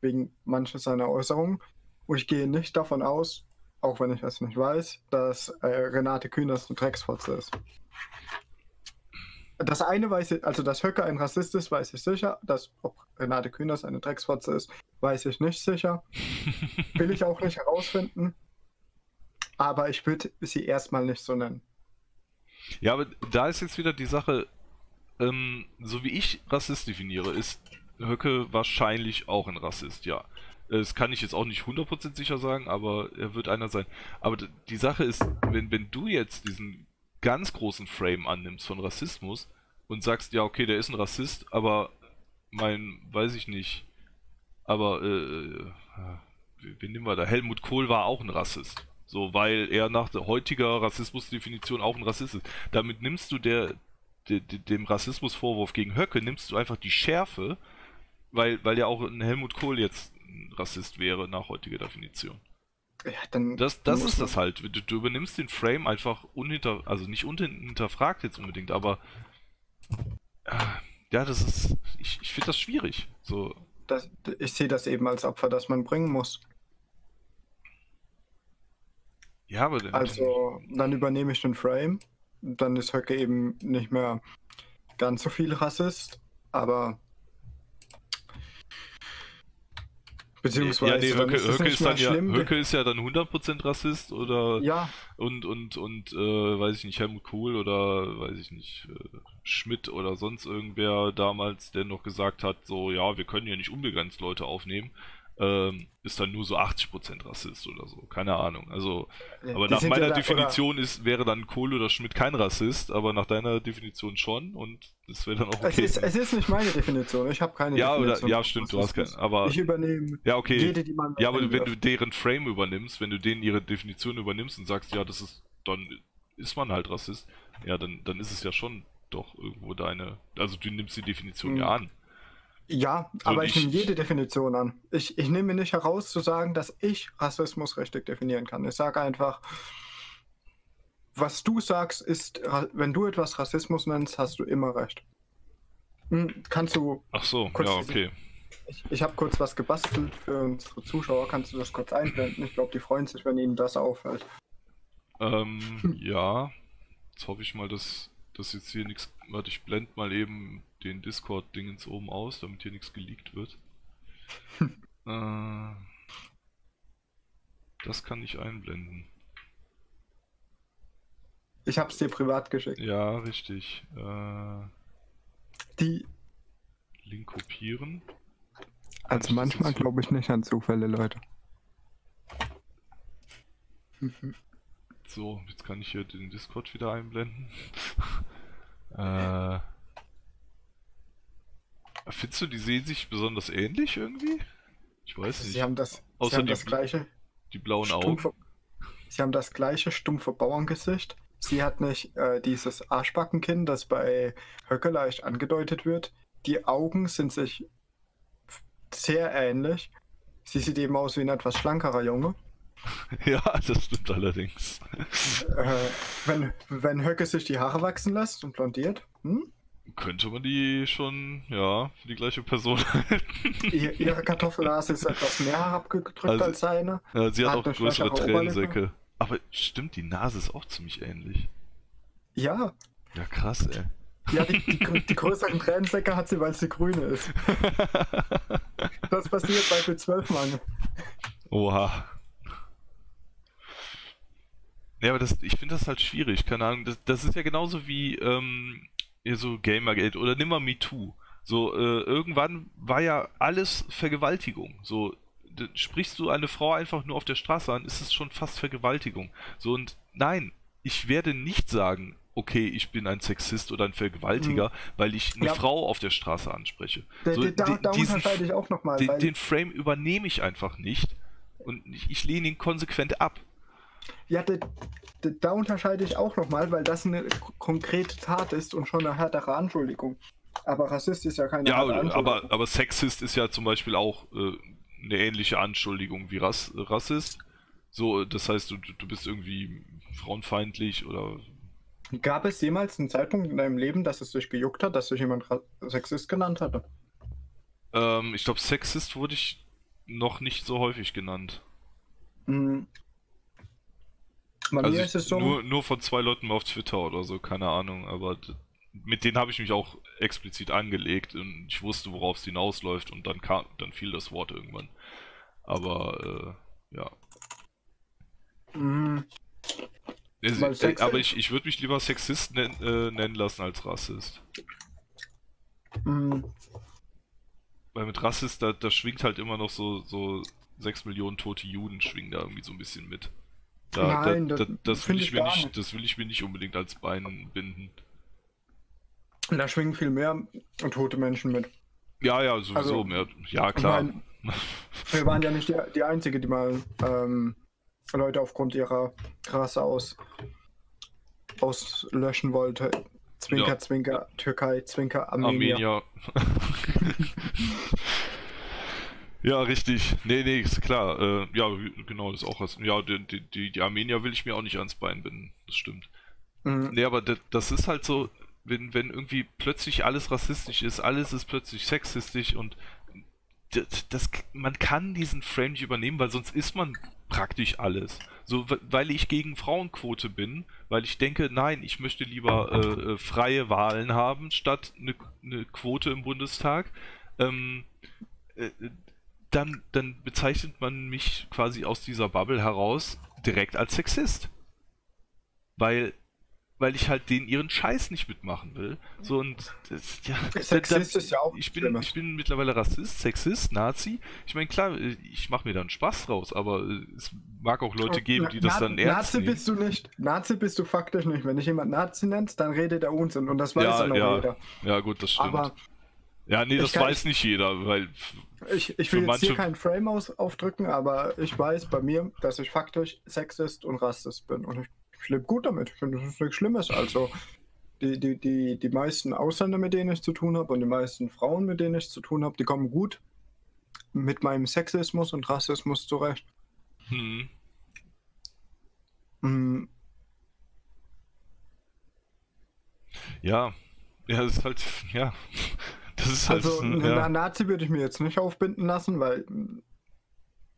wegen mancher seiner Äußerungen. Und ich gehe nicht davon aus, auch wenn ich es nicht weiß, dass äh, Renate Künast eine Drecksfotze ist. Das eine weiß ich, also dass Höcke ein Rassist ist, weiß ich sicher. Dass ob Renate Künast eine Drecksfotze ist, weiß ich nicht sicher. Will ich auch nicht herausfinden. Aber ich würde sie erstmal nicht so nennen. Ja, aber da ist jetzt wieder die Sache, ähm, so wie ich Rassist definiere, ist Höcke wahrscheinlich auch ein Rassist, ja. Das kann ich jetzt auch nicht 100% sicher sagen, aber er wird einer sein. Aber die Sache ist, wenn, wenn du jetzt diesen ganz großen Frame annimmst von Rassismus und sagst, ja, okay, der ist ein Rassist, aber mein, weiß ich nicht, aber, äh, äh wen nehmen wir da? Helmut Kohl war auch ein Rassist. So, weil er nach der heutiger Rassismusdefinition auch ein Rassist ist. Damit nimmst du der, de, de, dem Rassismusvorwurf gegen Höcke, nimmst du einfach die Schärfe, weil, weil ja auch ein Helmut Kohl jetzt ein Rassist wäre nach heutiger Definition. Ja, dann das das ist das halt. Du, du, übernimmst den Frame einfach unhinter, also nicht unhinterfragt jetzt unbedingt, aber äh, ja, das ist, ich, ich finde das schwierig. So. Das, ich sehe das eben als Opfer, das man bringen muss. Ja, aber dann, Also, dann übernehme ich den Frame. Dann ist Höcke eben nicht mehr ganz so viel Rassist, aber. Beziehungsweise. Ja, nee, Höcke, ist, Höcke, ist dann ja, Höcke ist ja dann 100% Rassist oder. Ja. Und, und, und, äh, weiß ich nicht, Helmut Kohl oder, weiß ich nicht, äh, Schmidt oder sonst irgendwer damals, der noch gesagt hat, so, ja, wir können ja nicht unbegrenzt Leute aufnehmen ähm, ist dann nur so 80% Rassist oder so. Keine Ahnung. Also, aber Die nach meiner ja Definition ist, wäre dann Kohl oder Schmidt kein Rassist, aber nach deiner Definition schon und das wäre dann auch okay. Es ist, es ist nicht meine Definition, ich habe keine ja, Definition. Oder, ja, stimmt, du hast keine. Aber, ich übernehme ja, okay. jede, die man. Ja, aber wenn du deren Frame übernimmst, wenn du denen ihre Definition übernimmst und sagst, ja, das ist, dann ist man halt Rassist, ja, dann, dann ist es ja schon doch irgendwo deine. Also du nimmst die Definition mhm. ja an. Ja, so aber ich, ich nehme jede Definition an. Ich, ich nehme mir nicht heraus zu sagen, dass ich Rassismus richtig definieren kann. Ich sage einfach, was du sagst, ist, wenn du etwas Rassismus nennst, hast du immer recht. Hm, kannst du. Ach so, ja, okay. Ich, ich habe kurz was gebastelt für unsere Zuschauer. Kannst du das kurz einblenden? Ich glaube, die freuen sich, wenn ihnen das auffällt. Ähm, hm. ja. Jetzt hoffe ich mal, dass, dass jetzt hier nichts. Warte, ich blende mal eben den Discord-Dingens oben aus, damit hier nichts geleakt wird. äh, das kann ich einblenden. Ich hab's dir privat geschickt. Ja, richtig. Äh, Die. Link kopieren. Also manchmal glaube ich nicht an Zufälle, Leute. So, jetzt kann ich hier den Discord wieder einblenden. äh, Findest du, die sehen sich besonders ähnlich irgendwie? Ich weiß nicht. Sie haben das, Außer haben die, das gleiche. Die blauen stumpfe, Augen. Sie haben das gleiche stumpfe Bauerngesicht. Sie hat nicht äh, dieses Arschbackenkinn, das bei Höcke leicht angedeutet wird. Die Augen sind sich sehr ähnlich. Sie sieht eben aus wie ein etwas schlankerer Junge. Ja, das stimmt allerdings. Äh, wenn, wenn Höcke sich die Haare wachsen lässt und blondiert, hm? Könnte man die schon, ja, für die gleiche Person halten. ihre Kartoffellase ist etwas mehr abgedrückt also, als seine. Ja, sie hat, hat auch größere Tränensäcke. Aber stimmt, die Nase ist auch ziemlich ähnlich. Ja. Ja, krass, ey. Ja, die, die, die größeren Tränensäcke hat sie, weil sie grüne ist. das passiert bei B12-Mangel. Oha. Ja, aber das, ich finde das halt schwierig, keine Ahnung. Das, das ist ja genauso wie, ähm, so Gamergate oder nimm mal MeToo. So, äh, irgendwann war ja alles Vergewaltigung. So, sprichst du eine Frau einfach nur auf der Straße an, ist es schon fast Vergewaltigung. So, und nein, ich werde nicht sagen, okay, ich bin ein Sexist oder ein Vergewaltiger, mhm. weil ich eine ja. Frau auf der Straße anspreche. Da, so, da, da diesen, ich auch nochmal. Den, den Frame übernehme ich einfach nicht und ich, ich lehne ihn konsequent ab. Ja, da, unterscheide ich auch nochmal, weil das eine konkrete Tat ist und schon eine härtere Anschuldigung. Aber Rassist ist ja keine Ja, aber, aber Sexist ist ja zum Beispiel auch äh, eine ähnliche Anschuldigung wie Rass, Rassist. So, das heißt, du, du bist irgendwie frauenfeindlich oder. Gab es jemals einen Zeitpunkt in deinem Leben, dass es dich gejuckt hat, dass sich jemand Sexist genannt hatte? Ähm, ich glaube, Sexist wurde ich noch nicht so häufig genannt. Bei also mir ist es so. nur, nur von zwei Leuten auf Twitter oder so, keine Ahnung, aber mit denen habe ich mich auch explizit angelegt und ich wusste, worauf es hinausläuft und dann kam, dann fiel das Wort irgendwann. Aber äh, ja. Mhm. Also, äh, aber ich, ich würde mich lieber Sexist nen, äh, nennen lassen als Rassist. Mhm. Weil mit Rassist, da, da schwingt halt immer noch so, so 6 Millionen tote Juden schwingen da irgendwie so ein bisschen mit. Da, Nein, da, das da, das will ich mir nicht, nicht. das will ich mir nicht unbedingt als Bein binden. Da schwingen viel mehr tote Menschen mit. Ja, ja, sowieso Also, mehr. Ja, klar. mein- Wir waren ja nicht die, die Einzige, die mal ähm, Leute aufgrund ihrer Rasse aus, auslöschen wollte. Zwinker, Ja. Zwinker, Türkei, Zwinker, Armenier. Armenier. ja, richtig. Nee, nee, ist klar. Äh, ja, genau, das ist auch was. Ja, die, die- die, Armenier will ich mir auch nicht ans Bein binden. Das stimmt. Mhm. Nee, aber das, das ist halt so, wenn, wenn irgendwie plötzlich alles rassistisch ist, alles ist plötzlich sexistisch und das, das, man kann diesen Frame nicht übernehmen, weil sonst ist man praktisch alles. So, weil ich gegen Frauenquote bin, weil ich denke, nein, ich möchte lieber äh, äh, freie Wahlen haben, statt eine ne Quote im Bundestag, ähm, äh, dann, dann bezeichnet man mich quasi aus dieser Bubble heraus direkt als Sexist. Weil, weil ich halt den ihren Scheiß nicht mitmachen will. So und das, ja, Sexist ist ja auch ich bin, ich bin mittlerweile Rassist, Sexist, Nazi. Ich meine, klar, ich mache mir da einen Spaß draus, aber es mag auch Leute geben, die das Na- dann ernst Nazi nehmen. bist du nicht. Nazi bist du faktisch nicht. Wenn dich jemand Nazi nennt, dann redet er Unsinn. Und das weiß Ja, ja noch ja, jeder. Ja, gut, das stimmt. Aber ja, nee, ich das weiß nicht jeder, weil ich, ich will jetzt hier keinen Frame aus, aufdrücken, aber ich weiß bei mir, dass ich faktisch Sexist und Rassist bin. Und ich, ich lebe gut damit. Ich finde, das ist nichts Schlimmes. Also, die, die, die, die meisten Ausländer, mit denen ich zu tun habe und die meisten Frauen, mit denen ich zu tun habe, die kommen gut mit meinem Sexismus und Rassismus zurecht. hm, Mm, ja, ja, das ist halt, ja, halt, Also, ein- ja, Nazi würde ich mir jetzt nicht aufbinden lassen, weil mm,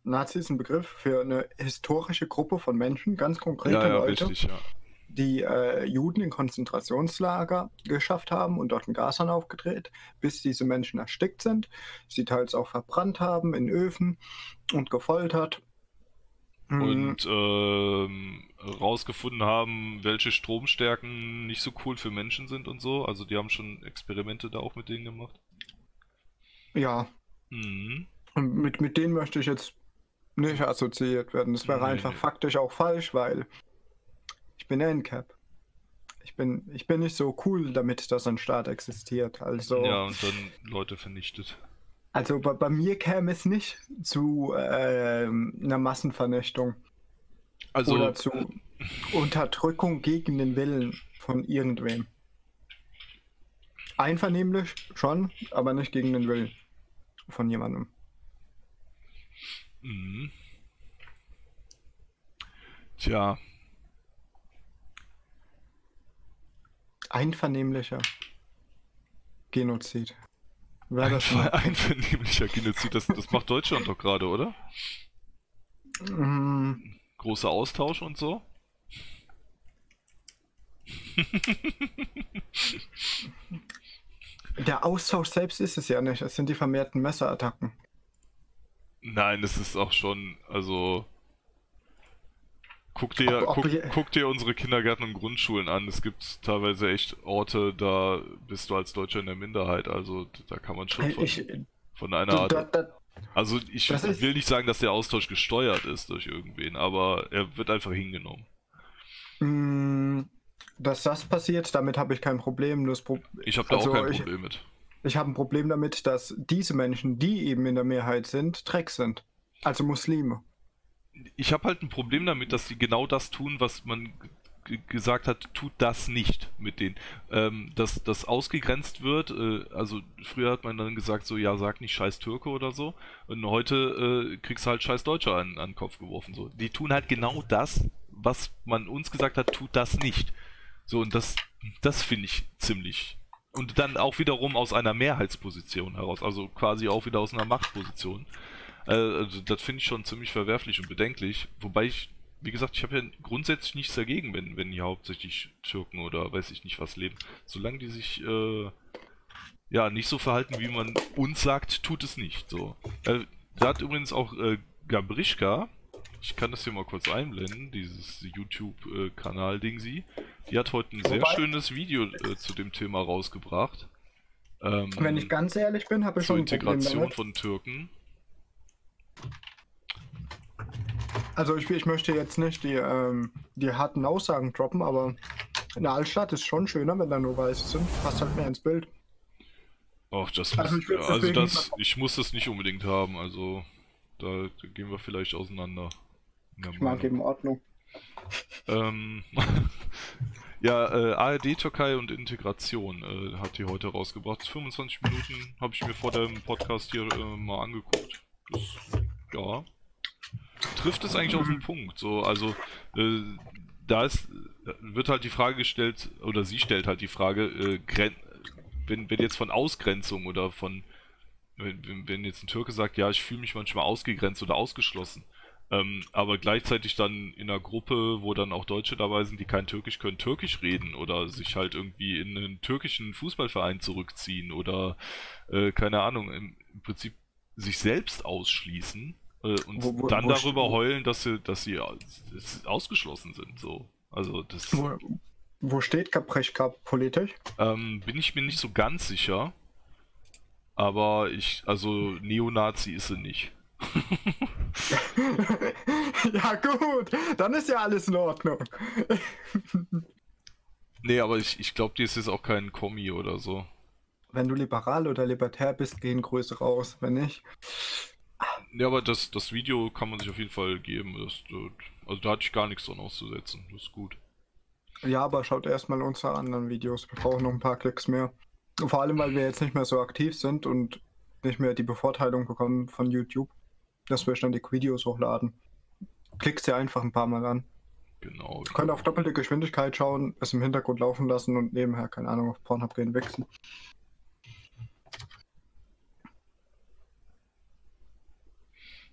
Nazi ist ein Begriff für eine historische Gruppe von Menschen, ganz konkrete ja, ja, Leute, richtig, ja. die äh, Juden in Konzentrationslager geschafft haben und dort einen Gashahn aufgedreht, bis diese Menschen erstickt sind, sie teils auch verbrannt haben in Öfen und gefoltert. Mm, Und ähm, rausgefunden haben, welche Stromstärken nicht so cool für Menschen sind und so. Also die haben schon Experimente da auch mit denen gemacht. ja, Mhm. und mit, mit denen möchte ich jetzt nicht assoziiert werden. Das wäre Nee, einfach faktisch auch falsch, weil ich bin NCAP. Ich bin, ich bin nicht so cool damit, dass ein Staat existiert. Also, Ja, und dann Leute vernichtet. Also bei, bei mir käme es nicht zu ähm, einer Massenvernichtung Also, oder zu Unterdrückung gegen den Willen von irgendwem. Einvernehmlich schon, aber nicht gegen den Willen von jemandem. mhm. Tja, Einvernehmlicher Genozid. Wäre das ein mal. einvernehmlicher Genozid, das, das macht Deutschland doch gerade, oder? Mm, Großer Austausch und so. Der Austausch selbst ist es ja nicht. Es sind die vermehrten Messerattacken. Nein, es ist auch schon, also. Guck dir, Ob- ob guck, guck dir unsere Kindergärten und Grundschulen an. Es gibt teilweise echt Orte, da bist du als Deutscher in der Minderheit. Also da kann man schon von, Ich, von einer Art. da, da, Also ich ist- will nicht sagen, dass der Austausch gesteuert ist durch irgendwen, aber er wird einfach hingenommen. mm, dass das passiert, damit habe ich kein Problem. Pro Ich habe da Also auch kein ich- Problem mit. ich habe ein Problem damit, dass diese Menschen, die eben in der Mehrheit sind, Dreck sind. Also Muslime. Ich habe halt ein Problem damit, dass die genau das tun, was man gesagt hat, tut das nicht mit denen. Ähm, dass das ausgegrenzt wird, äh, also früher hat man dann gesagt, so, ja, sag nicht scheiß Türke oder so. Und heute äh, kriegst du halt scheiß Deutscher an, an den Kopf geworfen. So. Die tun halt genau das, was man uns gesagt hat, tut das nicht. So, und das, das finde ich ziemlich. Und dann auch wiederum aus einer Mehrheitsposition heraus, also quasi auch wieder aus einer Machtposition. Äh, also das finde ich schon ziemlich verwerflich und bedenklich. Wobei ich, wie gesagt, ich habe ja grundsätzlich nichts dagegen, wenn, wenn hier hauptsächlich Türken oder weiß ich nicht was leben. Solange die sich äh, ja nicht so verhalten, wie man uns sagt, tut es nicht. So. Äh, da hat übrigens auch äh, Gabrischka, ich kann das hier mal kurz einblenden, dieses YouTube-Kanal-Ding sie. Die hat heute ein Wobei, sehr schönes Video äh, zu dem Thema rausgebracht. Ähm, wenn ich ganz ehrlich bin, habe ich schon Integration von Türken. Also ich, ich möchte jetzt nicht die, ähm, die harten Aussagen droppen, aber in der Altstadt ist schon schöner, wenn da nur Weiße sind. Passt halt mehr ins Bild. Ach, das also, muss, ich, also das, ich muss das nicht unbedingt haben, also da gehen wir vielleicht auseinander. Ich mag eben Ordnung. Ähm, ja, äh, ARD, Türkei und Integration äh, hat die heute rausgebracht. 25 Minuten habe ich mir vor dem Podcast hier äh, mal angeguckt. Das, ja, trifft es eigentlich auf den Punkt. So, also äh, da ist, wird halt die Frage gestellt, oder sie stellt halt die Frage, äh, wenn, wenn jetzt von Ausgrenzung oder von, wenn, wenn jetzt ein Türke sagt, ja, ich fühle mich manchmal ausgegrenzt oder ausgeschlossen, ähm, aber gleichzeitig dann in einer Gruppe, wo dann auch Deutsche dabei sind, die kein Türkisch können, Türkisch reden oder sich halt irgendwie in einen türkischen Fußballverein zurückziehen oder äh, keine Ahnung, im, im, Prinzip sich selbst ausschließen äh, und wo, wo, dann wo darüber heulen, dass sie, dass sie ausgeschlossen sind. So. Also das. Wo, wo steht Kapreschka politisch? Ähm, bin ich mir nicht so ganz sicher. Aber ich, also Neonazi ist sie nicht. ja, gut, dann ist ja alles in Ordnung. nee, aber ich, ich glaube, die ist jetzt auch kein Kommi oder so. Wenn du liberal oder libertär bist, gehen Größe raus. Wenn nicht. Ja, aber das, das Video kann man sich auf jeden Fall geben. Das, also da hatte ich gar nichts dran auszusetzen. Das ist gut. Ja, aber schaut erstmal unsere anderen Videos. Wir brauchen noch ein paar Klicks mehr. Vor allem, weil wir jetzt nicht mehr so aktiv sind und nicht mehr die Bevorteilung bekommen von YouTube dass wir ständig Videos hochladen. Klickst dir einfach ein paar Mal an. Genau. Du könnt auf doppelte Geschwindigkeit schauen, es im Hintergrund laufen lassen und nebenher, keine Ahnung, auf Pornhub gehen, wechseln.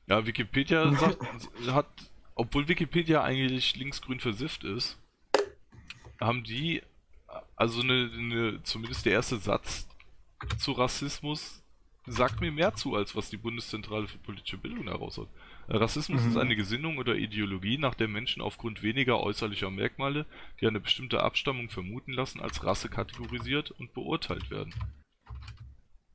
Ja, Wikipedia sagt, hat, obwohl Wikipedia eigentlich linksgrün versifft ist, haben die, also eine, eine, zumindest der erste Satz zu Rassismus sagt mir mehr zu, als was die Bundeszentrale für politische Bildung heraushaut. Äh, Rassismus mhm. ist eine Gesinnung oder Ideologie, nach der Menschen aufgrund weniger äußerlicher Merkmale, die eine bestimmte Abstammung vermuten lassen, als Rasse kategorisiert und beurteilt werden.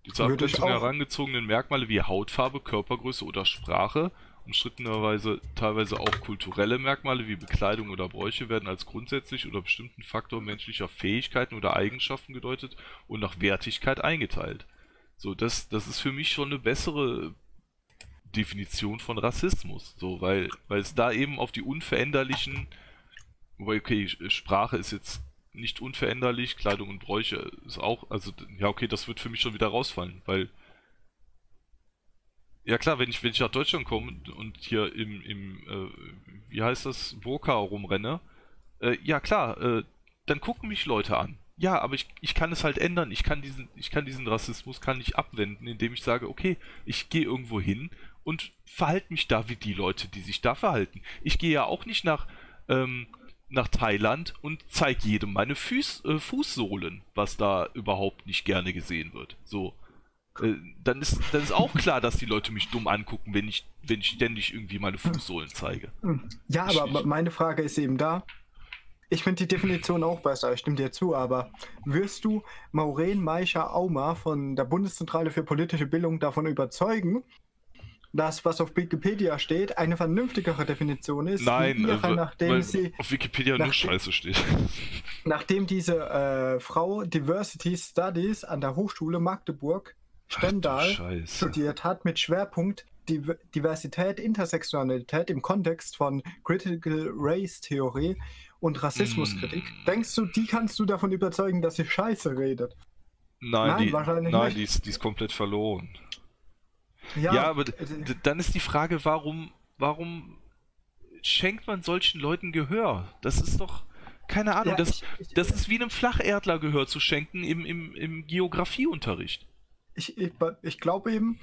Die zur Abgrenzung herangezogenen Merkmale wie Hautfarbe, Körpergröße oder Sprache, umstrittenerweise teilweise auch kulturelle Merkmale wie Bekleidung oder Bräuche werden als grundsätzlich oder bestimmten Faktor menschlicher Fähigkeiten oder Eigenschaften gedeutet und nach Wertigkeit eingeteilt. So, das, das ist für mich schon eine bessere Definition von Rassismus. So, weil, weil es da eben auf die unveränderlichen, wobei, okay, Sprache ist jetzt nicht unveränderlich, Kleidung und Bräuche ist auch, also, ja, okay, das wird für mich schon wieder rausfallen, weil, ja klar, wenn ich, wenn ich nach Deutschland komme und hier im, im äh, wie heißt das, Burka rumrenne, äh, ja klar, äh, dann gucken mich Leute an. Ja, aber ich, ich kann es halt ändern. Ich kann diesen, ich kann diesen Rassismus kann ich abwenden, indem ich sage, okay, ich gehe irgendwo hin und verhalte mich da wie die Leute, die sich da verhalten. Ich gehe ja auch nicht nach, ähm, nach Thailand und zeige jedem meine Fuß, äh, Fußsohlen, was da überhaupt nicht gerne gesehen wird. So. Äh, dann, ist, dann ist auch klar, dass die Leute mich dumm angucken, wenn ich, wenn ich ständig irgendwie meine Fußsohlen zeige. Ja, aber ich, meine Frage ist eben da, ich finde die Definition auch besser, ich stimme dir zu, aber wirst du Maureen Meischer Auma von der Bundeszentrale für politische Bildung davon überzeugen, dass was auf Wikipedia steht, eine vernünftigere Definition ist? Nein, ihre, äh, nachdem sie, auf Wikipedia nur Scheiße steht. Nachdem diese äh, Frau Diversity Studies an der Hochschule Magdeburg Stendal studiert hat mit Schwerpunkt Diversität, Intersektionalität im Kontext von Critical Race Theorie und Rassismuskritik. Mm. Denkst du, die kannst du davon überzeugen, dass sie scheiße redet? Nein, nein, die, wahrscheinlich nein nicht. Die, ist, die ist komplett verloren. Ja, ja aber äh, dann ist die Frage, warum, warum schenkt man solchen Leuten Gehör? Das ist doch, keine Ahnung, ja, das, ich, ich, das ist wie einem Flacherdler Gehör zu schenken im, im, im Geografieunterricht. Ich, ich, ich glaube eben,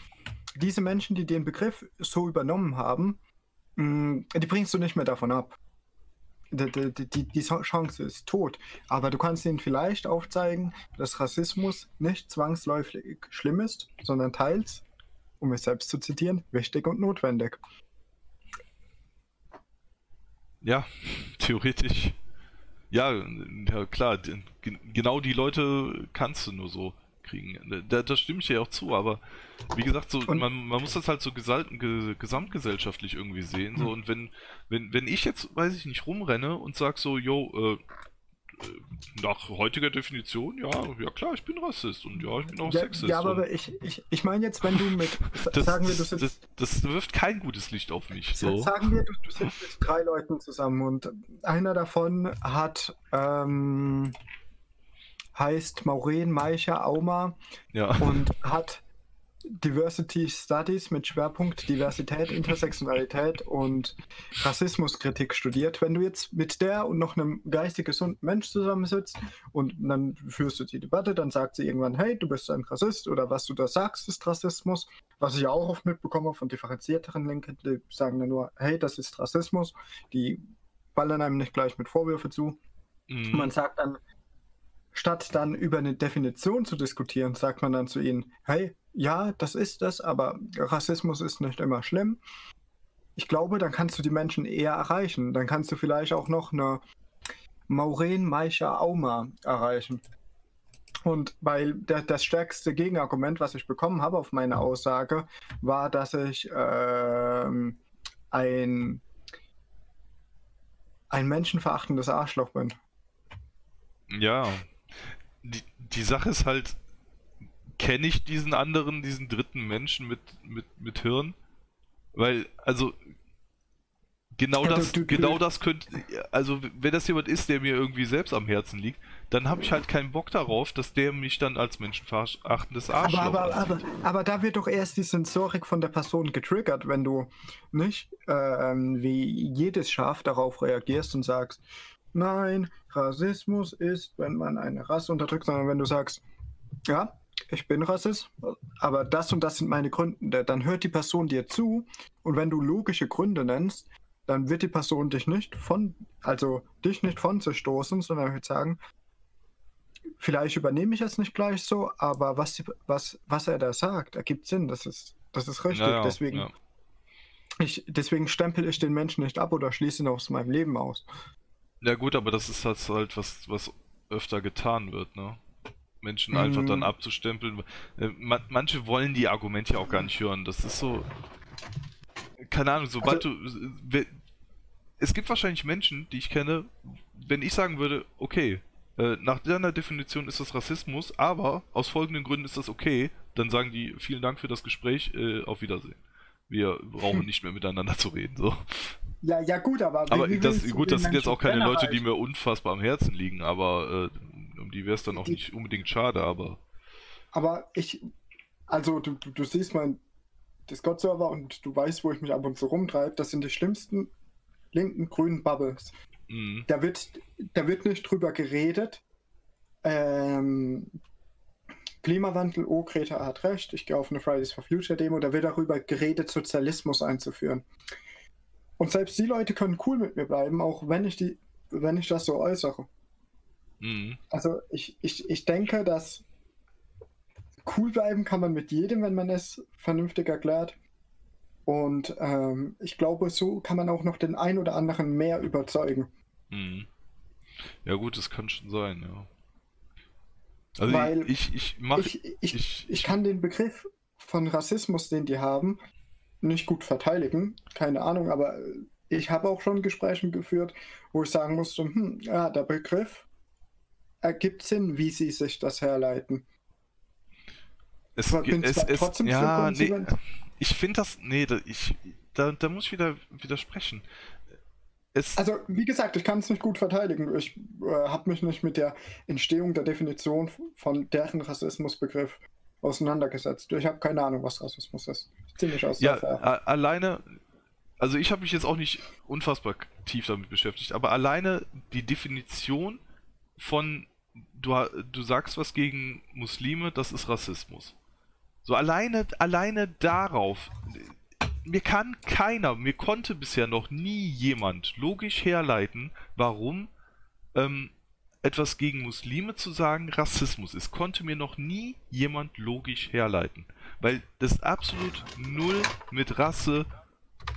diese Menschen, die den Begriff so übernommen haben, mh, die bringst du nicht mehr davon ab. Die, die, die, die Chance ist tot. Aber du kannst ihnen vielleicht aufzeigen, dass Rassismus nicht zwangsläufig schlimm ist, sondern teils, um es selbst zu zitieren, wichtig und notwendig. Ja, theoretisch. Ja, ja klar, genau die Leute kannst du nur so kriegen. Da, da stimme ich ja auch zu, aber wie gesagt, so, man, man muss das halt so gesamtgesellschaftlich irgendwie sehen. So, hm. und wenn, wenn, wenn ich jetzt, weiß ich nicht, rumrenne und sag so, yo, äh, nach heutiger Definition, ja, ja klar, ich bin Rassist und ja, ich bin auch ja, Sexist. Ja, aber ich, ich, ich meine jetzt, wenn du mit, das, sagen wir, du sitzt, das, das, wirft kein gutes Licht auf mich. So. Sagen wir, du, du sitzt mit drei Leuten zusammen und einer davon hat ähm, heißt Maureen Meicher Auma ja. und hat Diversity Studies mit Schwerpunkt Diversität, Intersektionalität und Rassismuskritik studiert. Wenn du jetzt mit der und noch einem geistig gesunden Mensch zusammensitzt und dann führst du die Debatte, dann sagt sie irgendwann, hey, du bist ein Rassist oder was du da sagst, ist Rassismus. Was ich ja auch oft mitbekomme von differenzierteren Linken, die sagen dann nur, hey, das ist Rassismus. Die ballern einem nicht gleich mit Vorwürfe zu. Mhm. Man sagt dann, statt dann über eine Definition zu diskutieren, sagt man dann zu ihnen, hey, ja, das ist das, aber Rassismus ist nicht immer schlimm. Ich glaube, dann kannst du die Menschen eher erreichen. Dann kannst du vielleicht auch noch eine Maureen Meischer Auma erreichen. Und weil das stärkste Gegenargument, was ich bekommen habe auf meine Aussage, war, dass ich äh, ein, ein menschenverachtendes Arschloch bin. Ja, die, die Sache ist halt, kenne ich diesen anderen, diesen dritten Menschen mit, mit, mit Hirn? Weil, also, genau das, du, du, genau das könnte, also, wenn das jemand ist, der mir irgendwie selbst am Herzen liegt, dann habe ich halt keinen Bock darauf, dass der mich dann als menschenverachtendes Arschloch aber, aber, aber, aber, da wird doch erst die Sensorik von der Person getriggert, wenn du nicht äh, wie jedes Schaf darauf reagierst und sagst, nein, Rassismus ist, wenn man eine Rasse unterdrückt, sondern wenn du sagst, ja, ich bin Rassist, aber das und das sind meine Gründe, dann hört die Person dir zu und wenn du logische Gründe nennst, dann wird die Person dich nicht von, also dich nicht von sich stoßen, sondern wird sagen, vielleicht übernehme ich es nicht gleich so, aber was, die, was, was er da sagt, ergibt Sinn, das ist, das ist richtig. Ja, ja, deswegen, ja. Ich, deswegen stempel ich den Menschen nicht ab oder schließe ihn aus meinem Leben aus. Ja gut, aber das ist halt was, was öfter getan wird, ne? Menschen mhm. einfach dann abzustempeln. Äh, manche wollen die Argumente ja auch gar nicht hören. Das ist so. Keine Ahnung, sobald also, du. Es gibt wahrscheinlich Menschen, die ich kenne, wenn ich sagen würde, okay, äh, nach deiner Definition ist das Rassismus, aber aus folgenden Gründen ist das okay, dann sagen die, vielen Dank für das Gespräch, äh, auf Wiedersehen. Wir brauchen nicht mehr miteinander zu reden, so. Ja, ja, gut, aber. Aber das, gut, das sind jetzt auch keine Leute, die mir unfassbar am Herzen liegen, aber äh, um die wäre es dann auch die, nicht unbedingt schade, aber. Aber ich. Also, du, du siehst mein Discord-Server und du weißt, wo ich mich ab und zu rumtreibe. Das sind die schlimmsten linken grünen Bubbles. Mhm. Da, wird, da wird nicht drüber geredet. Ähm, Klimawandel, oh, Greta hat recht, ich gehe auf eine Fridays for Future Demo, da wird darüber geredet, Sozialismus einzuführen. Und selbst die Leute können cool mit mir bleiben, auch wenn ich die, wenn ich das so äußere. Mhm. Also ich, ich, ich denke, dass cool bleiben kann man mit jedem, wenn man es vernünftig erklärt. Und ähm, ich glaube, so kann man auch noch den einen oder anderen mehr überzeugen. Mhm. Ja gut, das kann schon sein, ja. Also Weil ich, ich, ich, mach, ich, ich, ich, ich kann den Begriff von Rassismus, den die haben, nicht gut verteidigen, keine Ahnung, aber ich habe auch schon Gespräche geführt, wo ich sagen musste, hm, ja, der Begriff ergibt Sinn, wie sie sich das herleiten. Es, es, es trotzdem ja, nee, ich finde das, nee, da, ich, da, da muss ich wieder widersprechen. Es also, wie gesagt, ich kann es nicht gut verteidigen. Ich äh, habe mich nicht mit der Entstehung der Definition von deren Rassismusbegriff auseinandergesetzt. Ich habe keine Ahnung, was Rassismus ist. Ziemlich aus Ja, alleine, also ich habe mich jetzt auch nicht unfassbar tief damit beschäftigt, aber alleine die Definition von du, du sagst was gegen Muslime, das ist Rassismus. So alleine, alleine darauf. Mir kann keiner, mir konnte bisher noch nie jemand logisch herleiten, warum ähm, etwas gegen Muslime zu sagen Rassismus ist. Konnte mir noch nie jemand logisch herleiten. Weil das absolut null mit Rasse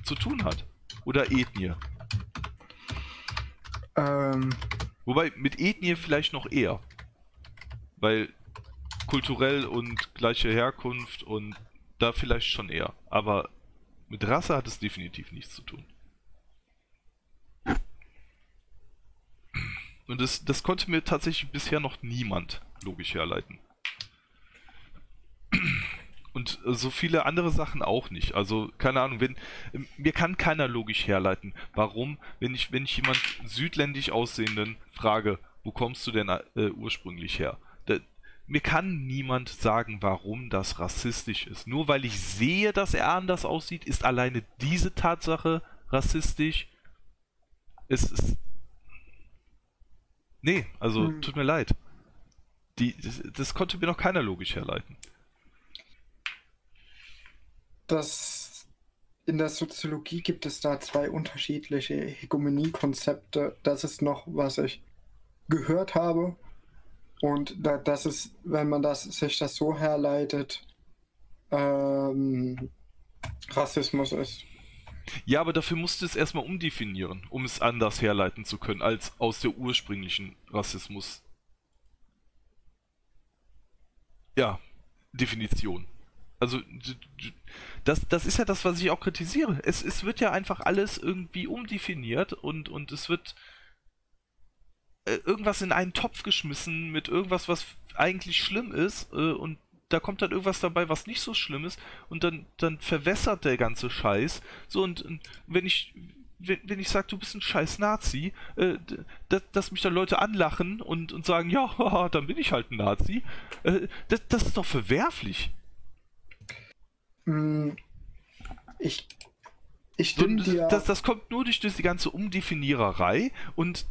zu tun hat. Oder Ethnie. Ähm. Wobei mit Ethnie vielleicht noch eher. Weil kulturell und gleiche Herkunft und da vielleicht schon eher. Aber mit Rasse hat es definitiv nichts zu tun. Und das, das konnte mir tatsächlich bisher noch niemand logisch herleiten. Und äh, so viele andere Sachen auch nicht. Also, keine Ahnung, wenn. Mir kann keiner logisch herleiten, warum, wenn ich, wenn ich jemand südländisch aussehenden frage, wo kommst du denn äh, ursprünglich her? Da, mir kann niemand sagen, warum das rassistisch ist. Nur weil ich sehe, dass er anders aussieht, ist alleine diese Tatsache rassistisch. Es ist Nee, also hm. tut mir leid. Die, das, das, konnte mir noch keiner logisch herleiten. Das, in der Soziologie gibt es da zwei unterschiedliche Hegemoniekonzepte. Das ist noch, was ich gehört habe. Und da, das ist, wenn man das, sich das so herleitet, ähm, Rassismus ist. Ja, aber dafür musst du es erstmal umdefinieren, um es anders herleiten zu können, als aus der ursprünglichen Rassismus. Ja, Definition. Also, das, das ist ja das, was ich auch kritisiere. Es, es wird ja einfach alles irgendwie umdefiniert und, und es wird äh, irgendwas in einen Topf geschmissen mit irgendwas, was eigentlich schlimm ist äh, und da kommt dann irgendwas dabei, was nicht so schlimm ist und dann, dann verwässert der ganze Scheiß. So und, und wenn ich wenn, wenn ich sage, du bist ein scheiß Nazi, äh, dass, dass mich dann Leute anlachen und, und sagen, ja, dann bin ich halt ein Nazi, äh, das, das ist doch verwerflich. Hm, ich, ich stimme dir. Das, das kommt nur durch, durch die ganze Umdefiniererei und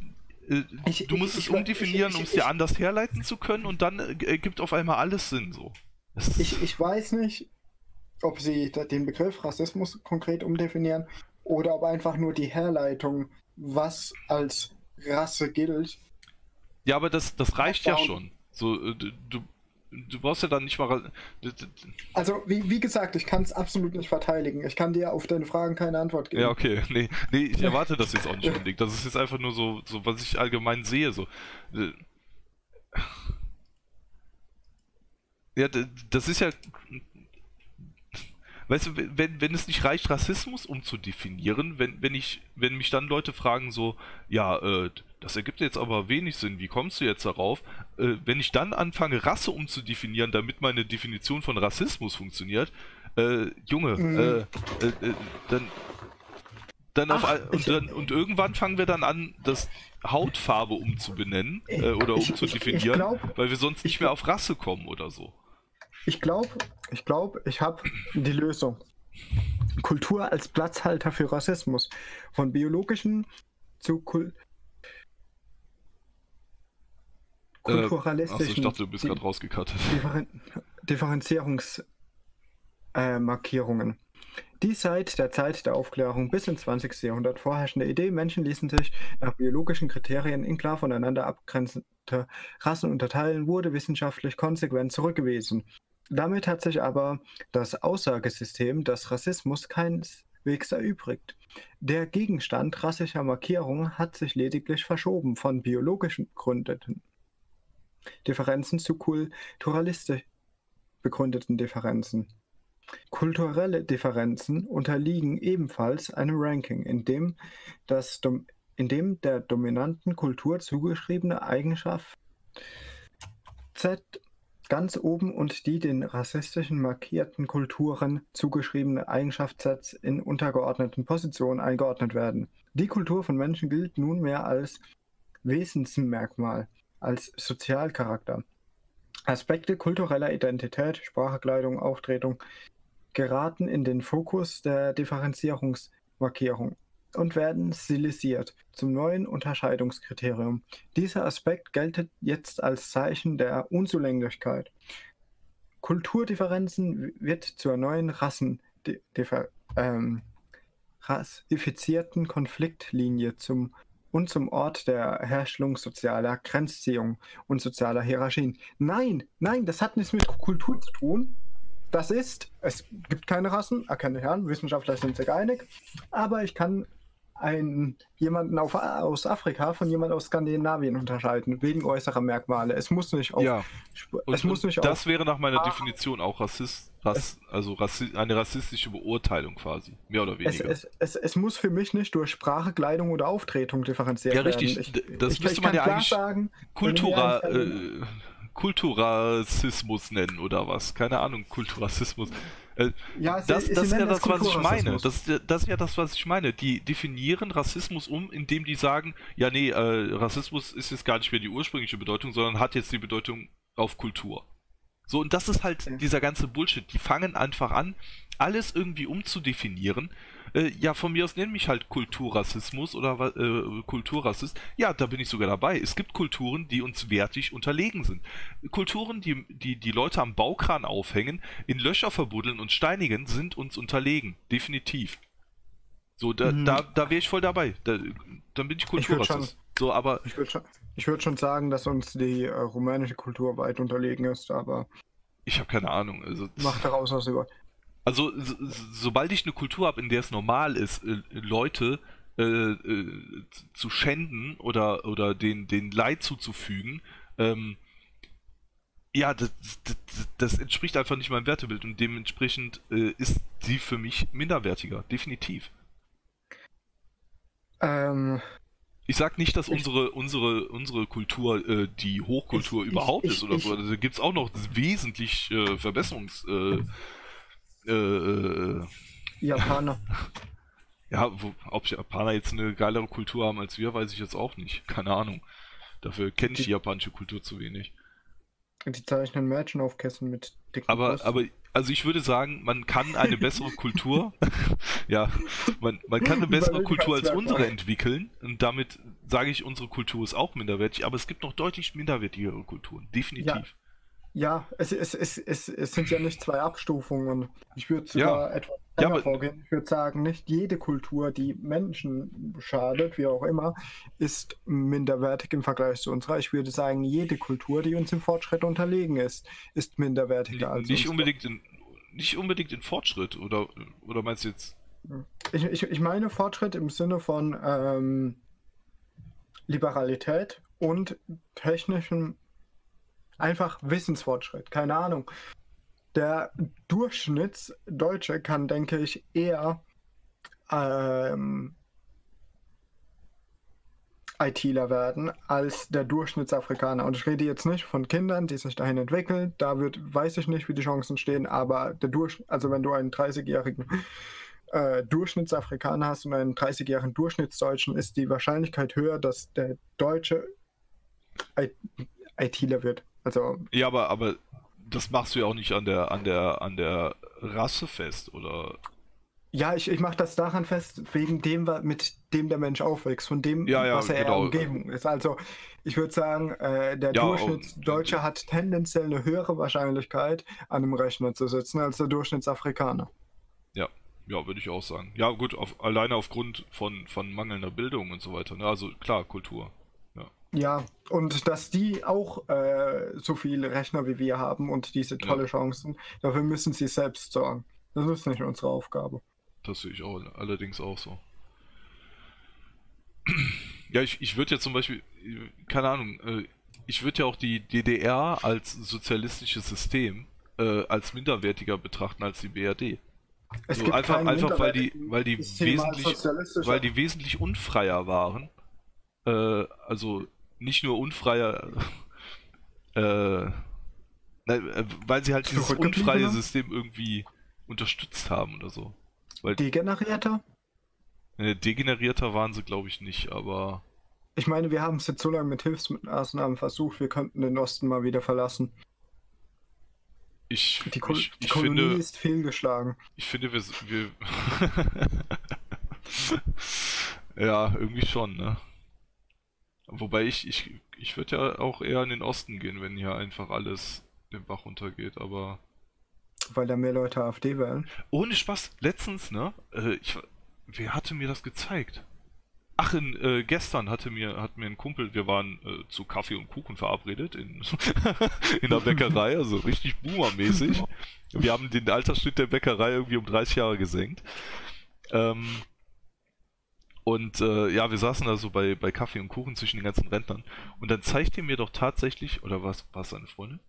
äh, ich, du musst ich, es umdefinieren, um es dir anders herleiten zu können und dann äh, ergibt auf einmal alles Sinn so. Ich, ich weiß nicht, ob sie den Begriff Rassismus konkret umdefinieren oder ob einfach nur die Herleitung, was als Rasse gilt. Ja, aber das, das reicht ja schon. So, äh, du, du brauchst ja dann nicht mal. Also, wie, wie gesagt, ich kann es absolut nicht verteidigen. Ich kann dir auf deine Fragen keine Antwort geben. Ja, okay. Nee, nee ich erwarte das jetzt auch nicht unbedingt. Das ist jetzt einfach nur so, so was ich allgemein sehe. So. Äh, ja, das ist ja. Weißt du, wenn, wenn es nicht reicht, Rassismus umzudefinieren, wenn, wenn ich, wenn mich dann Leute fragen so, ja, äh, das ergibt jetzt aber wenig Sinn, wie kommst du jetzt darauf? Äh, wenn ich dann anfange, Rasse umzudefinieren, damit meine Definition von Rassismus funktioniert, äh, Junge, mhm. äh, äh, äh dann, dann Ach, auf, und, dann, und irgendwann fangen wir dann an, das Hautfarbe umzubenennen äh, oder ich, umzudefinieren, ich, ich glaub, weil wir sonst nicht mehr auf Rasse kommen oder so. Ich glaube, ich glaube, ich habe die Lösung. Kultur als Platzhalter für Rassismus. Von biologischen zu Kul kulturalistischen. Äh, achso, ich dachte, du bist gerade rausgekattet. Differen Differenzierungsmarkierungen. Äh, die seit der Zeit der Aufklärung bis ins 20. Jahrhundert vorherrschende Idee, Menschen ließen sich nach biologischen Kriterien in klar voneinander abgrenzende Rassen unterteilen, wurde wissenschaftlich konsequent zurückgewiesen. Damit hat sich aber das Aussagesystem des Rassismus keineswegs erübrigt. Der Gegenstand rassischer Markierung hat sich lediglich verschoben von biologischen Gründen Differenzen zu kulturalistisch begründeten Differenzen. Kulturelle Differenzen unterliegen ebenfalls einem Ranking, in dem, das, in dem der dominanten Kultur zugeschriebene Eigenschaft Z ganz oben und die den rassistischen markierten Kulturen zugeschriebene Eigenschaftssatz in untergeordneten Positionen eingeordnet werden. Die Kultur von Menschen gilt nunmehr als Wesensmerkmal als Sozialcharakter. Aspekte kultureller Identität, Sprache, Kleidung, Auftretung geraten in den Fokus der Differenzierungsmarkierung und werden stilisiert zum neuen Unterscheidungskriterium. Dieser Aspekt geltet jetzt als Zeichen der Unzulänglichkeit. Kulturdifferenzen wird zur neuen Rassen, ähm, rassifizierten Konfliktlinie zum und zum Ort der Herstellung sozialer Grenzziehung und sozialer Hierarchien. Nein, nein, das hat nichts mit Kultur zu tun. Das ist, es gibt keine Rassen, erkenne ich an, Wissenschaftler sind sich einig, aber ich kann einen, jemanden auf, aus Afrika von jemandem aus Skandinavien unterscheiden, wegen äußerer Merkmale. Es muss nicht auf. Ja. es muss nicht das auf, wäre nach meiner Definition auch Rassist, Rass, also Rassi eine rassistische Beurteilung quasi, mehr oder es, weniger. es, es, es muss für mich nicht durch Sprache, Kleidung oder Auftretung differenziert ja, werden. richtig. Ich, D- das ich, müsste ich man ja eigentlich sagen, Kultura, äh, Kulturrassismus nennen oder was? Keine Ahnung, Kulturrassismus. Äh, Ja, sie- das, sie das ist ja das, es was ich meine. Das, ist ja- das ist ja das, was ich meine. Die definieren Rassismus um, indem die sagen, ja, nee, äh, Rassismus ist jetzt gar nicht mehr die ursprüngliche Bedeutung, sondern hat jetzt die Bedeutung auf Kultur. So, und das ist halt Ja. dieser ganze Bullshit. Die fangen einfach an, alles irgendwie umzudefinieren. Äh, ja, von mir aus nenn mich halt Kulturrassismus oder äh, Kulturrassist. Ja, da bin ich sogar dabei. Es gibt Kulturen, die uns wertig unterlegen sind. Kulturen, die die, die Leute am Baukran aufhängen, in Löcher verbuddeln und steinigen, sind uns unterlegen. Definitiv. So, da, Mhm. da, da wäre ich voll dabei. Da, dann bin ich Kulturrassist. So, aber Ich würde schon, ich würd schon sagen, dass uns die äh, rumänische Kultur weit unterlegen ist, aber ich habe keine Ahnung. Also, mach daraus was über. Also, so, so- sobald ich eine Kultur habe, in der es normal ist, äh, Leute äh, äh, zu- schänden oder, oder den, den Leid zuzufügen, ähm, ja, das, das, das entspricht einfach nicht meinem Wertebild und dementsprechend äh, ist sie für mich minderwertiger, definitiv. Ähm, Ich sag nicht, dass unsere, unsere, unsere Kultur äh, die Hochkultur Ich- überhaupt ich- ist oder ich- so. Also, Da gibt es auch noch wesentlich äh, Verbesserungs... Äh, äh, äh, Japaner. Ja, wo, ob Japaner jetzt eine geilere Kultur haben als wir, weiß ich jetzt auch nicht. Keine Ahnung. Dafür kenne ich die Die- japanische Kultur zu wenig. Die zeichnen Mädchen auf Kissen mit dicken Aber, aber, also ich würde sagen, man kann eine bessere Kultur, ja, man, man kann eine bessere Kultur als unsere entwickeln und damit sage ich, unsere Kultur ist auch minderwertig, aber es gibt noch deutlich minderwertigere Kulturen, definitiv. Ja, es, es, es, es, es sind ja nicht zwei Abstufungen. Ich würde sogar etwas Ja, strenger aber- vorgehen. Ich würde sagen, nicht jede Kultur, die Menschen schadet, wie auch immer, ist minderwertig im Vergleich zu unserer. Ich würde sagen, jede Kultur, die uns im Fortschritt unterlegen ist, ist minderwertiger als Nicht unsere. unbedingt in, nicht unbedingt in Fortschritt, oder, oder meinst du jetzt, Ich, ich, ich meine Fortschritt im Sinne von ähm, Liberalität und technischem, einfach Wissensfortschritt. Keine Ahnung. Der Durchschnittsdeutsche kann, denke ich, eher ähm, ITler werden als der Durchschnittsafrikaner. Und ich rede jetzt nicht von Kindern, die sich dahin entwickeln. Da wird, weiß ich nicht, wie die Chancen stehen, aber der Durch, also wenn du einen 30-jährigen äh, Durchschnittsafrikaner hast und einen 30-jährigen Durchschnittsdeutschen, ist die Wahrscheinlichkeit höher, dass der Deutsche ITler wird. Also ja, aber, aber das machst du ja auch nicht an der, an der, an der Rasse fest, oder? ja, ich, ich mache das daran fest, wegen dem, mit dem der Mensch aufwächst, von dem, Ja, ja, was er genau. in der Umgebung ist. Also ich würde sagen, äh, der Ja, Durchschnittsdeutsche hat tendenziell eine höhere Wahrscheinlichkeit, an einem Rechner zu sitzen, als der Durchschnittsafrikaner. Ja, würde ich auch sagen. Ja, gut, auf, alleine aufgrund von, von mangelnder Bildung und so weiter. Ne? Also klar, Kultur. Ja, und dass die auch äh, so viele Rechner wie wir haben und diese Ja. tolle Chancen, dafür müssen sie selbst sorgen. Das ist nicht unsere Aufgabe. Das sehe ich auch allerdings auch so. Ja, ich, ich würde ja zum Beispiel, keine Ahnung, äh, ich würde ja auch die DDR als sozialistisches System äh, als minderwertiger betrachten als die BRD. Es So, gibt einfach, einfach weil die, weil die wesentlich, weil die wesentlich unfreier waren. Äh, also nicht nur unfreier, äh, ne, äh, weil sie halt dieses unfreie System irgendwie unterstützt haben oder so. Weil Degenerierter? äh, degenerierter waren sie, glaube ich, nicht, aber Ich meine, wir haben es jetzt so lange mit Hilfsmaßnahmen versucht, wir könnten den Osten mal wieder verlassen. ich, Die, Kol ich, die ich Kolonie finde, ist fehlgeschlagen. ich finde, wir, wir ja, irgendwie schon, ne? Wobei ich, ich, ich würde ja auch eher in den Osten gehen, wenn hier einfach alles den Bach runtergeht, aber Weil da mehr Leute AfD wählen. Ohne Spaß, letztens, ne? Äh, ich, wer hatte mir das gezeigt? Ach, in, äh, gestern hatte mir, hat mir ein Kumpel, wir waren äh, zu Kaffee und Kuchen verabredet in, in der Bäckerei, also richtig boomermäßig. Wir haben den Altersschnitt der Bäckerei irgendwie um 30 Jahre gesenkt. Ähm, und äh, ja, wir saßen da so bei, bei Kaffee und Kuchen zwischen den ganzen Rentnern. Und dann zeigt er mir doch tatsächlich, oder was war es seine Freundin?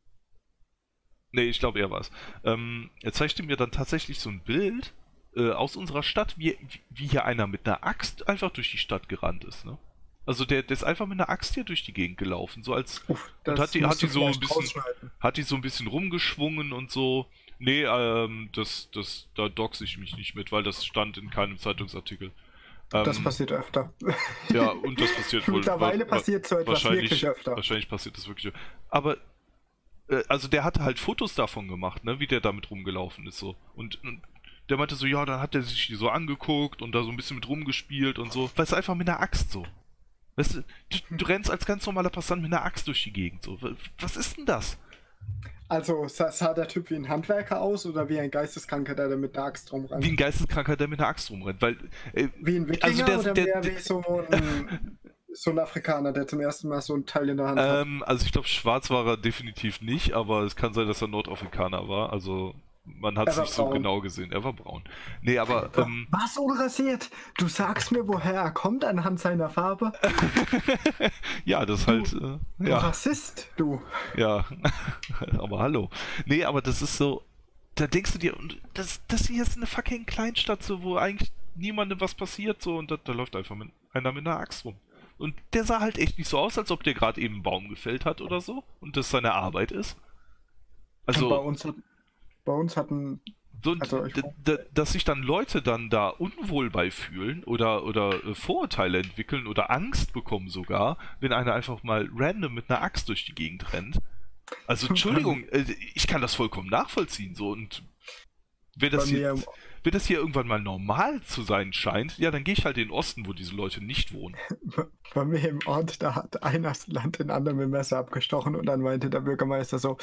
Nee, ich glaube, er war es. Ähm, er zeigte mir dann tatsächlich so ein Bild äh, aus unserer Stadt, wie, wie hier einer mit einer Axt einfach durch die Stadt gerannt ist, ne? Also der, der ist einfach mit einer Axt hier durch die Gegend gelaufen, so als Uff, und hat die, hat die so ein bisschen, hat die so ein bisschen rumgeschwungen und so. Nee, ähm, das, das, da dox ich mich nicht mit, weil das stand in keinem Zeitungsartikel. Das ähm, passiert öfter. Ja, und das passiert wohl. Mittlerweile passiert so etwas wirklich öfter. Wahrscheinlich passiert das wirklich. Aber äh, also der hatte halt Fotos davon gemacht, ne, wie der damit rumgelaufen ist so. Und, und der meinte so, ja, dann hat er sich die so angeguckt und da so ein bisschen mit rumgespielt und so. Weißt du, einfach mit einer Axt so. Weißt du, du, du rennst als ganz normaler Passant mit einer Axt durch die Gegend so. Was ist denn das? Also sah der Typ wie ein Handwerker aus oder wie ein Geisteskranker, der mit einer Axt rumrennt? Wie ein Geisteskranker, der mit einer Axt rumrennt, weil... Äh, wie ein Wikinger also der, oder der, mehr der, wie so ein, so ein Afrikaner, der zum ersten Mal so ein Teil in der Hand ähm, hat? Also ich glaube, schwarz war er definitiv nicht, aber es kann sein, dass er Nordafrikaner war, also man hat es nicht braun. so genau gesehen. Er war braun. Nee, aber. Ähm, Was unrasiert? Du sagst mir, woher er kommt anhand seiner Farbe? ja, das du, halt. Äh, ja. Rassist, du. Ja, aber hallo. Nee, aber das ist so. Da denkst du dir, das, das hier ist eine fucking Kleinstadt, so, wo eigentlich niemandem was passiert, so, und da, da läuft einfach mit, einer mit einer Axt rum. Und der sah halt echt nicht so aus, als ob der gerade eben einen Baum gefällt hat oder so und das seine Arbeit ist. Also. Und bei uns hat, bei uns hatten. So, also dass sich dann Leute dann da unwohl bei fühlen oder, oder äh, Vorurteile entwickeln oder Angst bekommen sogar, wenn einer einfach mal random mit einer Axt durch die Gegend rennt. Also Entschuldigung, äh, ich kann das vollkommen nachvollziehen so und wenn das, hier, wenn das hier irgendwann mal normal zu sein scheint, ja, dann gehe ich halt in den Osten, wo diese Leute nicht wohnen. Bei mir im Ort, da hat einer das Land den anderen mit dem Messer abgestochen und dann meinte der Bürgermeister so,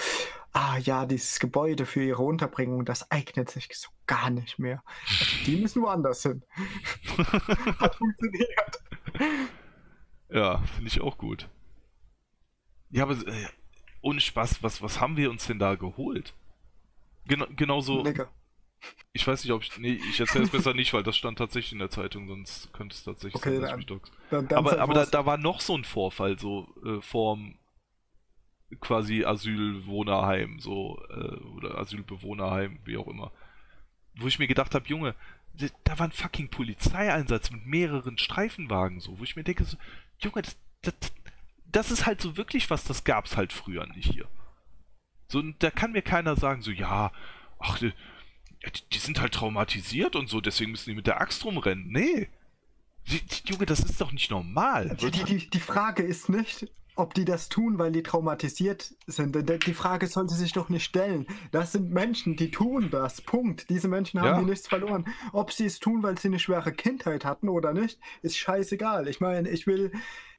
ah ja, dieses Gebäude für ihre Unterbringung, das eignet sich so gar nicht mehr. Also die müssen woanders hin. hat funktioniert. Ja, finde ich auch gut. Ja, aber äh, ohne Spaß, was, was haben wir uns denn da geholt? Genau, genauso. Lecker. Ich weiß nicht, ob ich. Nee, ich erzähle es besser nicht, weil das stand tatsächlich in der Zeitung, sonst könnte es tatsächlich okay, sein, dass ich mich dox. Dann, dann aber aber da, da, war noch so ein Vorfall, so äh, vorm quasi Asylwohnerheim, so, äh, oder Asylbewohnerheim, wie auch immer. Wo ich mir gedacht habe, Junge, da war ein fucking Polizeieinsatz mit mehreren Streifenwagen, so, wo ich mir denke, so, Junge, das, das, das ist halt so wirklich was, das gab's halt früher nicht hier. So, und da kann mir keiner sagen, so, ja, ach, ja, die, die, sind halt traumatisiert und so, deswegen müssen die mit der Axt rumrennen. Nee. Die, die, Junge, das ist doch nicht normal. Die, Frage ist nicht, ob die das tun, weil die traumatisiert sind. Die Frage sollte sich doch nicht stellen. Das sind Menschen, die tun das. Punkt. Diese Menschen haben ja. hier nichts verloren. Ob sie es tun, weil sie eine schwere Kindheit hatten oder nicht, ist scheißegal. Ich meine, ich will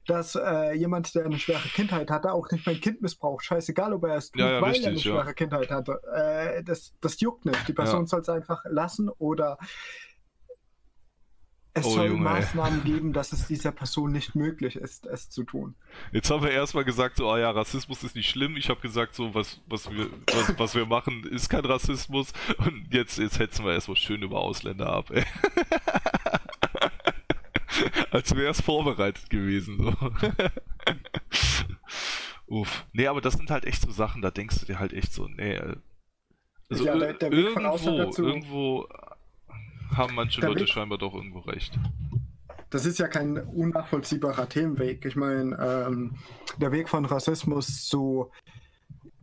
dass äh, jemand, der eine schwere Kindheit hatte, auch nicht mein Kind missbraucht. Scheißegal, ob er es tut, ja, ja, weil richtig, er eine schwere Kindheit hatte. Äh, das, das juckt nicht. Die Person soll es einfach lassen oder es oh, soll Junge, Maßnahmen ey. geben, dass es dieser Person nicht möglich ist, es zu tun. Jetzt haben wir erstmal gesagt, so, oh ja, Rassismus ist nicht schlimm. Ich habe gesagt, so, was, was, wir, was, was wir machen, ist kein Rassismus. Und jetzt, jetzt hetzen wir erstmal schön über Ausländer ab, ey. Als wäre es vorbereitet gewesen. So. Uff. Nee, aber das sind halt echt so Sachen, da denkst du dir halt echt so, nee. Äh, also ja, der, der irgendwo, irgendwo haben manche Leute Weg, scheinbar doch irgendwo recht. Das ist ja kein unnachvollziehbarer Themenweg. Ich meine, ähm, der Weg von Rassismus zu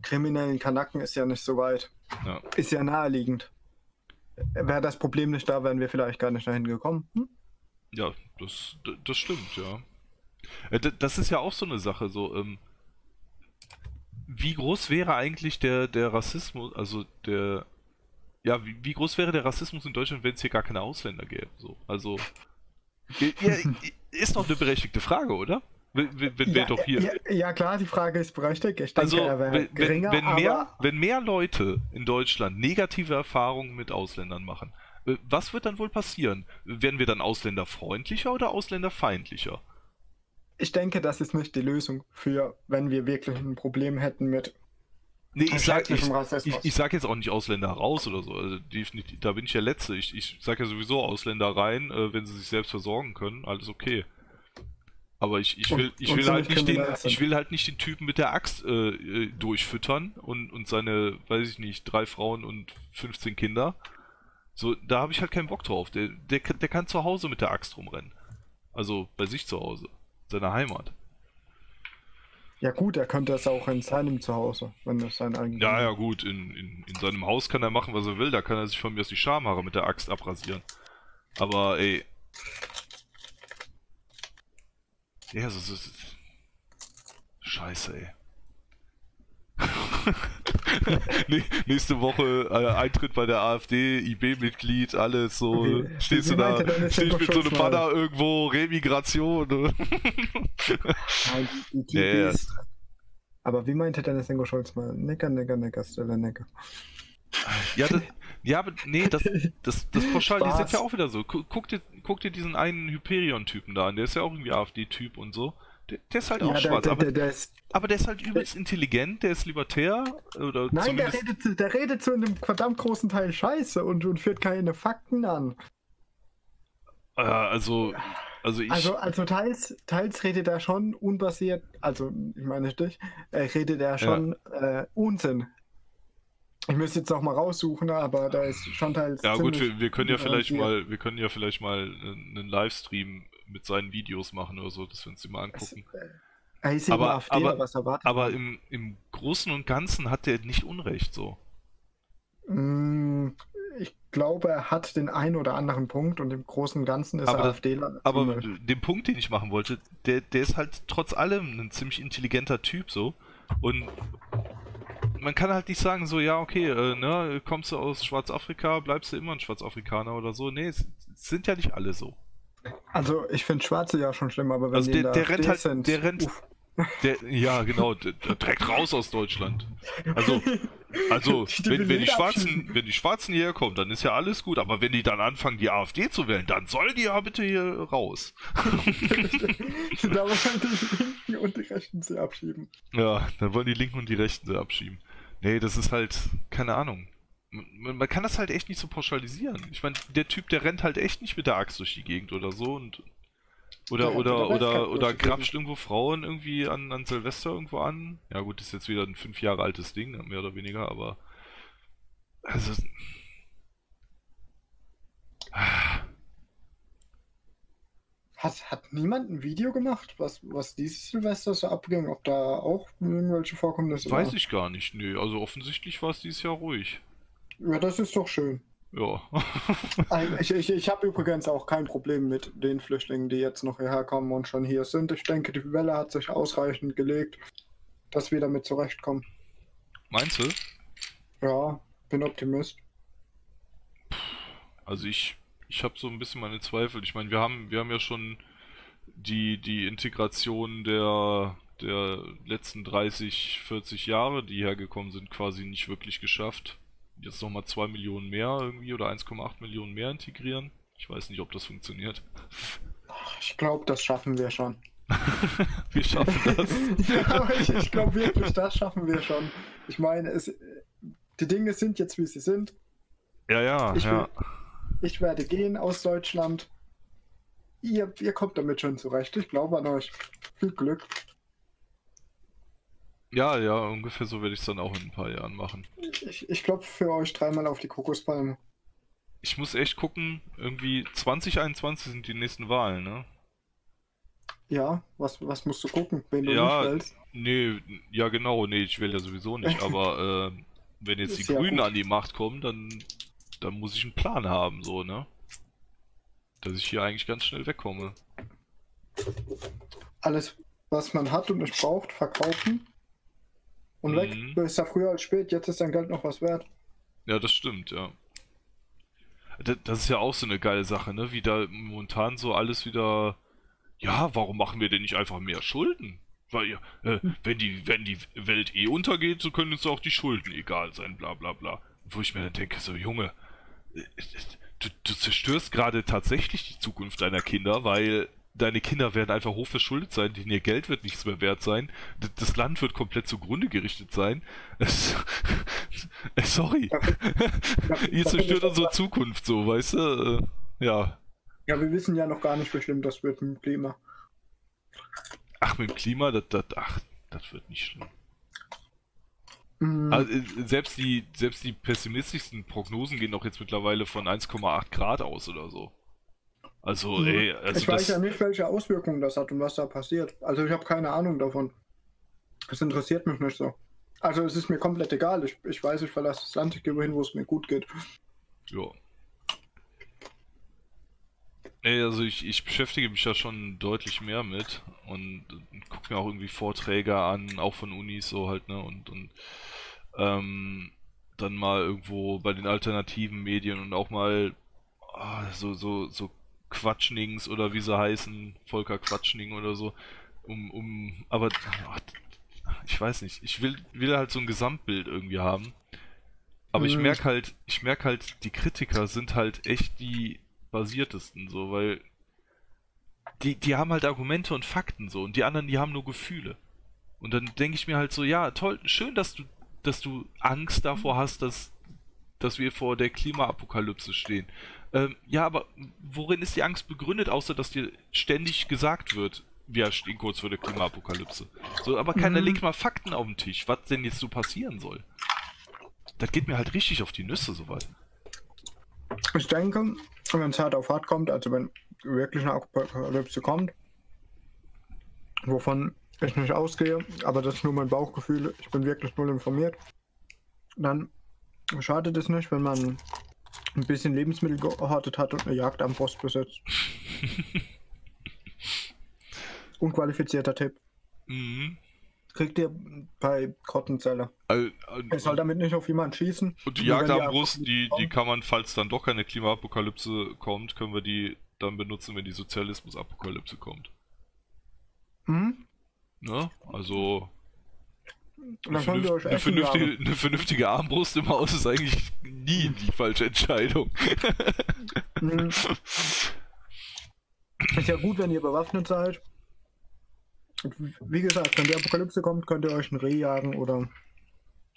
kriminellen Kanacken ist ja nicht so weit. Ja. Ist ja naheliegend. Wäre das Problem nicht da, wären wir vielleicht gar nicht dahin gekommen. Hm? Ja, das, das stimmt, ja. Äh, das ist ja auch so eine Sache, so, ähm, wie groß wäre eigentlich der, der Rassismus, also der, ja, wie, wie groß wäre der Rassismus in Deutschland, wenn es hier gar keine Ausländer gäbe? So, also, ja, ist doch eine berechtigte Frage, oder? Wenn, wenn, wir doch hier. Ja, ja, klar, die Frage ist berechtigt. Ich denke, Also, er wäre wenn, geringer, wenn, wenn, mehr, wenn mehr Leute in Deutschland negative Erfahrungen mit Ausländern machen, was wird dann wohl passieren? Werden wir dann ausländerfreundlicher oder ausländerfeindlicher? ich denke, das ist nicht die Lösung für, wenn wir wirklich ein Problem hätten mit Nee, ich sag, ich, ich, ich sag jetzt auch nicht Ausländer raus oder so. Also definitiv, da bin ich der Letzte. Ich, ich sag ja sowieso Ausländer rein, äh, wenn sie sich selbst versorgen können, alles okay. Aber ich, ich will, ich und will halt nicht den, ich will halt nicht den Typen mit der Axt äh, äh, durchfüttern und, und seine, weiß ich nicht, drei Frauen und 15 Kinder. So, da habe ich halt keinen Bock drauf. Der, der, kann- der kann zu Hause mit der Axt rumrennen. Also bei sich zu Hause, seiner Heimat. Ja gut, er könnte es auch in seinem Zuhause, wenn das sein eigenes Ja, ja, gut, in, in, in seinem Haus kann er machen, was er will, da kann er sich von mir aus die Schamhaare mit der Axt abrasieren. Aber, ey. Ja, so, so, so. Scheiße, ey. Nächste Woche äh, Eintritt bei der AfD, IB-Mitglied, alles so. Wie- stehst wie du da, stehst mit so einem? Banner irgendwo, Remigration. Ne? Nein, die, ja. ist- Aber wie meinte Dennis Ingo Scholz mal? Nicker, nicker, nicker, Stelle, nicker. Ja, das, ja, aber nee, das, das, das pauschalisiert Spaß. ja auch wieder so. Gu- Guck dir, guck dir diesen einen Hyperion-Typen da an, der ist ja auch irgendwie AfD-Typ und so. Der, der ist halt auch Ja, der, schwarz, der, aber, der, ist, aber der ist halt übelst intelligent, der ist libertär, oder nein, der redet, zu- der redet zu einem verdammt großen Teil Scheiße und, und führt keine Fakten an. äh, also, also ich... Also, also teils, teils redet er schon unbasiert, also ich meine dich, er redet er schon äh, Unsinn. Ich müsste jetzt noch mal raussuchen, aber da ist schon teils. ja gut, wir, wir können ja vielleicht mal, wir können ja vielleicht mal einen Livestream mit seinen Videos machen oder so, dass wir uns die mal angucken. Er ist eben Aber- AfD, aber- was erwartet Aber im, im Großen und Ganzen hat der nicht Unrecht, so. Mm, Ich glaube, er hat den einen oder anderen Punkt und im Großen und Ganzen ist Aber er AfDler. Aber den Punkt, den ich machen wollte, der, der ist halt trotz allem ein ziemlich intelligenter Typ so. Und man kann halt nicht sagen, so, ja, okay, äh, ne, kommst du aus Schwarzafrika, bleibst du immer ein Schwarzafrikaner oder so. Nee, es, es sind ja nicht alle so. Also ich finde Schwarze ja schon schlimm, aber wenn Also der, der rennt halt, sind, der rennt, uff. der, ja, genau, der, der direkt raus aus Deutschland. Also, also, wenn, wenn, die Schwarzen, wenn die Schwarzen hierher kommen, dann ist ja alles gut, aber wenn die dann anfangen, die AfD zu wählen, dann sollen die ja bitte hier raus. da wollen die Linken und die Rechten sie abschieben. Ja, dann wollen die Linken und die Rechten sie abschieben. Nee, das ist halt, keine Ahnung. Man, man kann das halt echt nicht so pauschalisieren. Ich meine, der Typ, der rennt halt echt nicht mit der Axt durch die Gegend oder so und oder Der rennt oder oder oder grapscht irgendwo Frauen irgendwie an, an Silvester irgendwo an. Ja gut, ist jetzt wieder ein fünf Jahre altes Ding, mehr oder weniger, aber also Hat, hat niemand ein Video gemacht, was, was dieses Silvester so abging? Ob da auch irgendwelche Vorkommnisse weiß waren? ich gar nicht. Nee, also offensichtlich war es dieses Jahr ruhig. Ja, das ist doch schön. Ja. Ich, ich, ich habe übrigens auch kein Problem mit den Flüchtlingen, die jetzt noch hierher kommen und schon hier sind. Ich denke, die Welle hat sich ausreichend gelegt, dass wir damit zurechtkommen. Meinst du? Ja, bin Optimist. Also ich, ich habe so ein bisschen meine Zweifel. Ich meine, wir haben, wir haben ja schon die, die Integration der, der letzten 30, 40 Jahre, die hergekommen sind, quasi nicht wirklich geschafft. Jetzt nochmal 2 Millionen mehr irgendwie oder 1,8 Millionen mehr integrieren. Ich weiß nicht, ob das funktioniert. Ich glaube, das schaffen wir schon. Wir schaffen das. ja, ich, ich glaube wirklich, das schaffen wir schon. Ich meine, es, die Dinge sind jetzt, wie sie sind. Ja, ja, Ich ja. Ich werde gehen aus Deutschland. Ihr, ihr kommt damit schon zurecht. Ich glaube an euch. Viel Glück. Ja, ja, ungefähr so werde ich es dann auch in ein paar Jahren machen. Ich, ich klopfe für euch dreimal auf die Kokospalme. Ich muss echt gucken, irgendwie 2021 sind die nächsten Wahlen, ne? Ja, was, was musst du gucken, wenn du Ja, nicht willst? Nee, ja genau, nee, ich will ja sowieso nicht, aber äh, wenn jetzt die Grünen gut. an die Macht kommen, dann, dann muss ich einen Plan haben, so, ne? Dass ich hier eigentlich ganz schnell wegkomme. Alles, was man hat und nicht braucht, verkaufen. Und Mhm. weg. Ist ja früher als spät, jetzt ist dein Geld noch was wert. Ja, das stimmt, ja. Das ist ja auch so eine geile Sache, ne? Wie da momentan so alles wieder, ja, warum machen wir denn nicht einfach mehr Schulden? Weil äh, wenn die, wenn die Welt eh untergeht, so können uns auch die Schulden egal sein, bla bla bla. Wo ich mir dann denke, so Junge, äh, du, du zerstörst gerade tatsächlich die Zukunft deiner Kinder, weil deine Kinder werden einfach hoch verschuldet sein, denen ihr Geld wird nichts mehr wert sein, das Land wird komplett zugrunde gerichtet sein. Sorry. Ihr zerstört unsere Zukunft so, weißt du? Ja. Ja, wir wissen ja noch gar nicht bestimmt, das wird mit dem Klima. Ach, mit dem Klima, das, das, ach, das wird nicht schlimm. Mhm. Also, äh, selbst, die, selbst die pessimistischsten Prognosen gehen doch jetzt mittlerweile von 1,8 Grad aus oder so. Also, mhm. ey, also ich weiß ja nicht, welche Auswirkungen das hat und was da passiert. Also, ich habe keine Ahnung davon. Es interessiert mich nicht so. Also, es ist mir komplett egal. Ich, ich weiß, ich verlasse das Land, ich gehe wohin, wo es mir gut geht. Ja. Ey, also ich, ich beschäftige mich ja schon deutlich mehr mit und, und gucke mir auch irgendwie Vorträge an, auch von Unis so halt, ne, und, und ähm, dann mal irgendwo bei den alternativen Medien und auch mal ah, so, so, so Quatschnings oder wie sie heißen, Volker Quatschning oder so, um, um, aber ach, ich weiß nicht, ich will, will halt so ein Gesamtbild irgendwie haben. Aber mhm. ich merke halt, ich merke halt, die Kritiker sind halt echt die, basiertesten, so, weil die, die haben halt Argumente und Fakten so und die anderen, die haben nur Gefühle. Und dann denke ich mir halt so, ja, toll, schön, dass du, dass du Angst davor hast, dass, dass wir vor der Klimaapokalypse stehen. Ähm, ja, aber worin ist die Angst begründet, außer dass dir ständig gesagt wird, wir stehen kurz vor der Klimaapokalypse. So, aber keiner mhm. legt mal Fakten auf den Tisch, was denn jetzt so passieren soll. Das geht mir halt richtig auf die Nüsse soweit. Ich denke, wenn es hart auf hart kommt, also wenn wirklich eine Apokalypse kommt, wovon ich nicht ausgehe, aber das ist nur mein Bauchgefühl, ich bin wirklich null informiert, dann schadet es nicht, wenn man ein bisschen Lebensmittel gehortet hat und eine Jagd am Post besetzt. Unqualifizierter Tipp. Mhm kriegt ihr bei Kottenzelle. Also, also, er soll damit nicht auf jemanden schießen. Und die Jagdarmbrust, die, die kann man, falls dann doch keine Klimaapokalypse kommt, können wir die dann benutzen, wenn die Sozialismus-Apokalypse kommt. Mhm. Ne? Also. Eine, vernünftige, eine, vernünftige, eine, vernünftige, Armbrust im Haus ist eigentlich nie die falsche Entscheidung. Mhm. Ist ja gut, wenn ihr bewaffnet seid. Wie gesagt, wenn die Apokalypse kommt, könnt ihr euch ein Reh jagen oder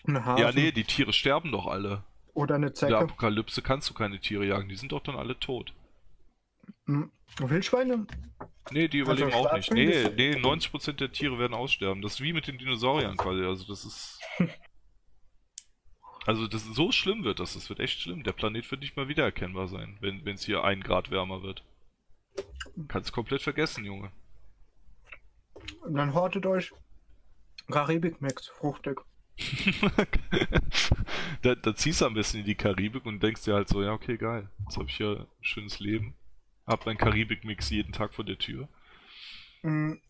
eine Hase. Ja, nee, die Tiere sterben doch alle. Oder eine Zecke. In der Apokalypse kannst du keine Tiere jagen, die sind doch dann alle tot. Hm. Wildschweine? Nee, die überleben also auch nicht. Nee, nee, 90% der Tiere werden aussterben. Das ist wie mit den Dinosauriern quasi. Also das ist. Also das so schlimm wird das, das wird echt schlimm. Der Planet wird nicht mal wiedererkennbar sein, wenn es hier ein Grad wärmer wird. Kannst komplett vergessen, Junge. Und dann hortet euch Karibik-Mix, fruchtig. da, da, ziehst du am besten in die Karibik und denkst dir halt so, ja, okay, geil. Jetzt habe ich ja ein schönes Leben. Hab meinen Karibik-Mix jeden Tag vor der Tür. Mhm.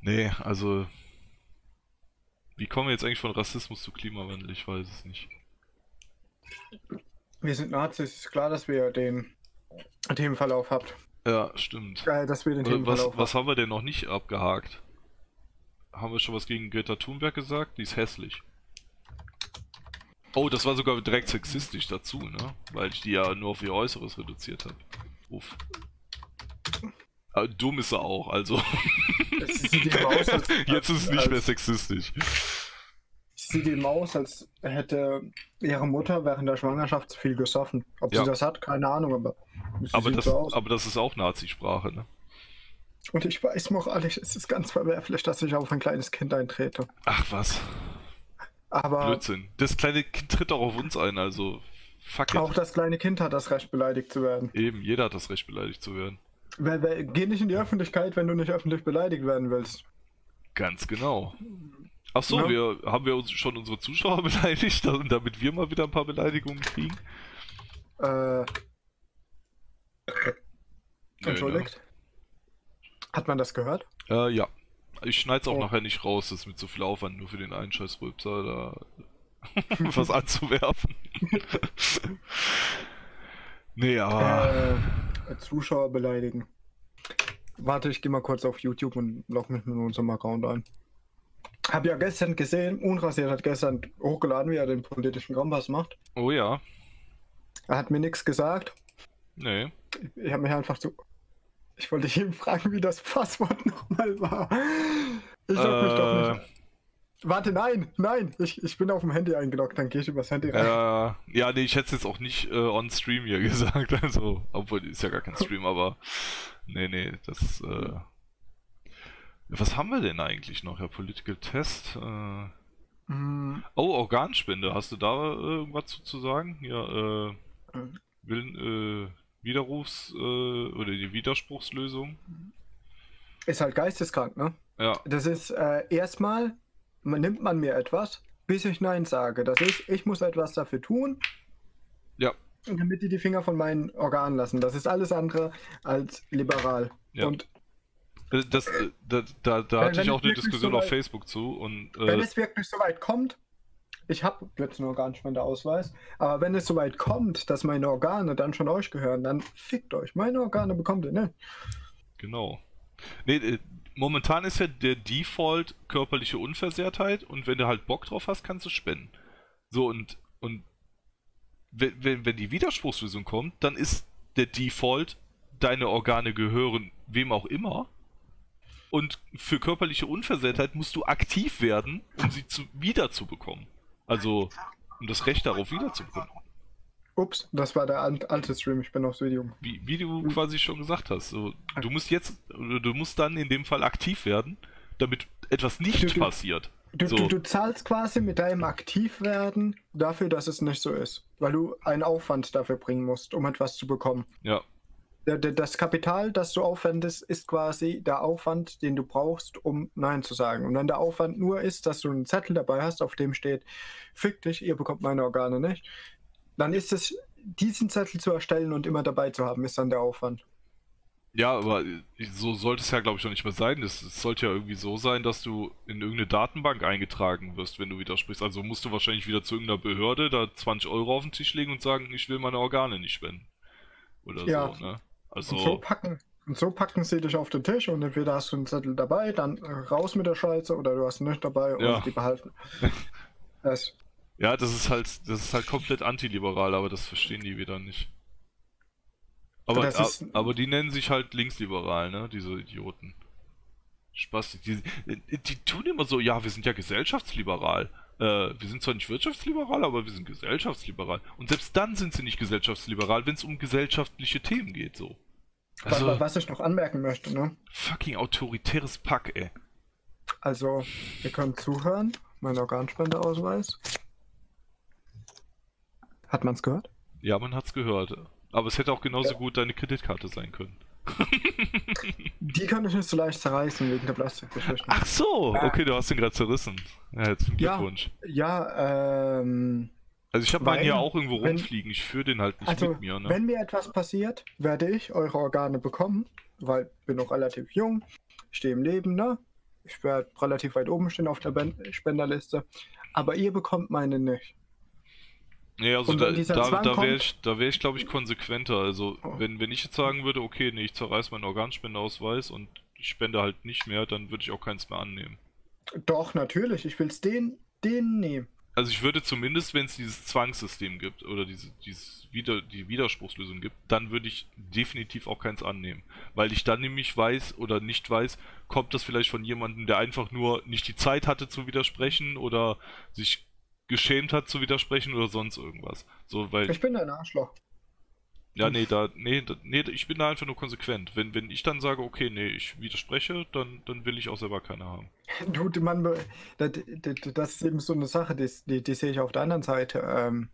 Nee, also. Wie kommen wir jetzt eigentlich von Rassismus zu Klimawandel? Ich weiß es nicht. Wir sind Nazis, ist klar, dass wir den Themenverlauf habt. Ja, stimmt. Geil, dass wir den was, was haben wir denn noch nicht abgehakt? Haben wir schon was gegen Greta Thunberg gesagt? Die ist hässlich. Oh, das war sogar direkt sexistisch dazu, ne? Weil ich die ja nur auf ihr Äußeres reduziert habe. Uff. Aber dumm ist sie auch, also. Jetzt, Jetzt ist es nicht mehr sexistisch. Sieht eben aus, als hätte ihre Mutter während der Schwangerschaft zu viel gesoffen. Ob ja. sie das hat, keine Ahnung, aber aber das, so aber das ist auch Nazisprache, ne? Und ich weiß, moralisch es ist ganz verwerflich, dass ich auf ein kleines Kind eintrete. Ach was. Aber. Blödsinn. Das kleine Kind tritt auch auf uns ein, also. Fuck it. Auch das kleine Kind hat das Recht, beleidigt zu werden. Eben, jeder hat das Recht, beleidigt zu werden. Wer, wer, geh nicht in die Öffentlichkeit, wenn du nicht öffentlich beleidigt werden willst. Ganz genau. Ach so, ja. wir haben wir uns schon unsere Zuschauer beleidigt, damit wir mal wieder ein paar Beleidigungen kriegen? Äh, Entschuldigt. Hat man das gehört? Äh, ja. Ich schneide es auch oh. nachher nicht raus, das ist mit so viel Aufwand, nur für den einen scheiß Rülpser da was anzuwerfen. nee, aber. Äh, Zuschauer beleidigen. Warte, ich gehe mal kurz auf YouTube und log mich mit unserem Account ein. Hab ja gestern gesehen, Unrasiert hat gestern hochgeladen, wie er den politischen Kompass macht. Oh ja. Er hat mir nichts gesagt. Nee. Ich, ich habe mich einfach so. Ich wollte ihn fragen, wie das Passwort nochmal war. Ich log mich doch Äh, nicht. Warte, nein, nein, ich, ich bin auf dem Handy eingeloggt, dann gehe ich übers Handy rein. Äh, ja, nee, ich hätte es jetzt auch nicht äh, on Stream hier gesagt, also, obwohl ist ja gar kein Stream, aber nee, nee, das, äh, was haben wir denn eigentlich noch? Ja, Political Test, äh, Hm, oh, Organspende, hast du da äh, irgendwas zu, zu sagen? Ja, äh, Mhm. Willen, äh, Widerrufs, äh, oder die Widerspruchslösung? ist halt geisteskrank, ne? Ja, Das ist äh, erstmal, man, nimmt man mir etwas, bis ich Nein sage. Das ist, ich muss etwas dafür tun, ja, damit die die Finger von meinen Organen lassen. Das ist alles andere als liberal. Ja. Und Äh, das, äh, da, da, da Wenn- hatte wenn ich auch eine Diskussion so auf weit- Facebook zu und, wenn äh, es wirklich so weit kommt, ich habe jetzt einen Organspendeausweis, aber wenn es so weit kommt, dass meine Organe dann schon euch gehören, dann fickt euch. Meine Organe bekommt ihr nicht. Genau. Nee, äh, momentan ist ja der Default körperliche Unversehrtheit und wenn du halt Bock drauf hast, kannst du spenden. So und und wenn, wenn, wenn die Widerspruchslösung kommt, dann ist der Default, deine Organe gehören wem auch immer. Und für körperliche Unversehrtheit musst du aktiv werden, um sie zu, wiederzubekommen. Also, um das Recht darauf wiederzubekommen. Ups, das war der alte Stream, ich bin aufs Video. Wie, wie du quasi schon gesagt hast. So, du musst jetzt, du musst dann in dem Fall aktiv werden, damit etwas nicht Du- du- passiert. Du, So. du, zahlst quasi mit deinem Aktivwerden dafür, dass es nicht so ist. Weil du einen Aufwand dafür bringen musst, um etwas zu bekommen. Ja, Das Kapital, das du aufwendest, ist quasi der Aufwand, den du brauchst, um Nein zu sagen. Und wenn der Aufwand nur ist, dass du einen Zettel dabei hast, auf dem steht, fick dich, ihr bekommt meine Organe nicht, dann ist es, diesen Zettel zu erstellen und immer dabei zu haben, ist dann der Aufwand. ja, aber so sollte es ja, glaube ich, noch nicht mehr sein. Es, es sollte ja irgendwie so sein, dass du in irgendeine Datenbank eingetragen wirst, wenn du widersprichst. Also musst du wahrscheinlich wieder zu irgendeiner Behörde da 20 Euro auf den Tisch legen und sagen, ich will meine Organe nicht spenden. Oder Ja. so, ne? Und so Also, packen. Und so packen sie dich auf den Tisch und entweder hast du einen Zettel dabei, dann raus mit der Scheiße oder du hast ihn nicht dabei und Ja. die behalten. Das, ja, das ist halt, das ist halt komplett antiliberal, aber das verstehen die wieder nicht. Aber, ist- aber die nennen sich halt linksliberal, ne? Diese Idioten. Spaß. Die, die tun immer so, ja, wir sind ja gesellschaftsliberal. Äh, wir sind zwar nicht wirtschaftsliberal, aber wir sind gesellschaftsliberal. Und selbst dann sind sie nicht gesellschaftsliberal, wenn es um gesellschaftliche Themen geht, so. Also, wa- was ich noch anmerken möchte, ne? fucking autoritäres Pack, ey. Also, ihr könnt zuhören. Mein Organspendeausweis. Hat man's gehört? Ja, man hat's gehört. Aber es hätte auch genauso Ja. gut deine Kreditkarte sein können. Die kann ich nicht so leicht zerreißen wegen der Plastikgeschichte. Ach so, Ah. okay, du hast den gerade zerrissen. Ja, herzlichen Ja. Glückwunsch. Ja, ähm. Also ich habe meinen hier auch irgendwo wenn- rumfliegen, ich führe den halt nicht Also, mit mir, ne? wenn mir etwas passiert, werde ich eure Organe bekommen, weil ich bin noch relativ jung, stehe im Leben, ne? Ich werde relativ weit oben stehen auf der Spenderliste, aber ihr bekommt meine nicht. Nee, also da, da, da wäre ich, da wär ich glaube ich, konsequenter. Also, Oh. wenn, wenn ich jetzt sagen würde, okay, nee, ich zerreiß meinen Organspendeausweis und ich spende halt nicht mehr, dann würde ich auch keins mehr annehmen. Doch, natürlich, ich will es den, den nehmen. Also ich würde zumindest, wenn es dieses Zwangssystem gibt oder diese, dieses Wider, die Widerspruchslösung gibt, dann würde ich definitiv auch keins annehmen. Weil ich dann nämlich weiß oder nicht weiß, kommt das vielleicht von jemandem, der einfach nur nicht die Zeit hatte zu widersprechen oder sich geschämt hat zu widersprechen oder sonst irgendwas. So, weil, Ich bin ein Arschloch. ja, nee, da, nee, da, nee, ich bin da einfach nur konsequent. Wenn, wenn ich dann sage, okay, nee, ich widerspreche, dann, dann will ich auch selber keine haben. Du, man, das, das ist eben so eine Sache, die, die, die sehe ich auf der anderen Seite. Ähm,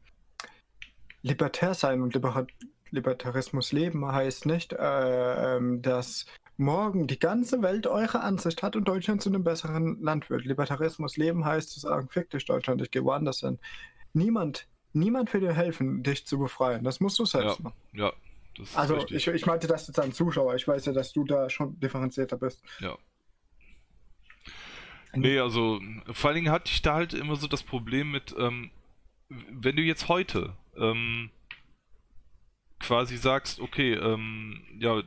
libertär sein und Liber Libertarismus leben heißt nicht, äh, ähm, dass morgen die ganze Welt eure Ansicht hat und Deutschland zu einem besseren Land wird. Libertarismus leben heißt zu sagen, fick dich Deutschland, ich gehe woanders hin. Niemand, niemand will dir helfen, dich zu befreien. Das musst du selbst Ja. machen. Ja, Also richtig. ich, ich meinte das jetzt an Zuschauer. Ich weiß ja, dass du da schon differenzierter bist. Ja. Nee, also vor allen Dingen hatte ich da halt immer so das Problem mit, ähm, wenn du jetzt heute ähm, quasi sagst, okay, ähm, ja,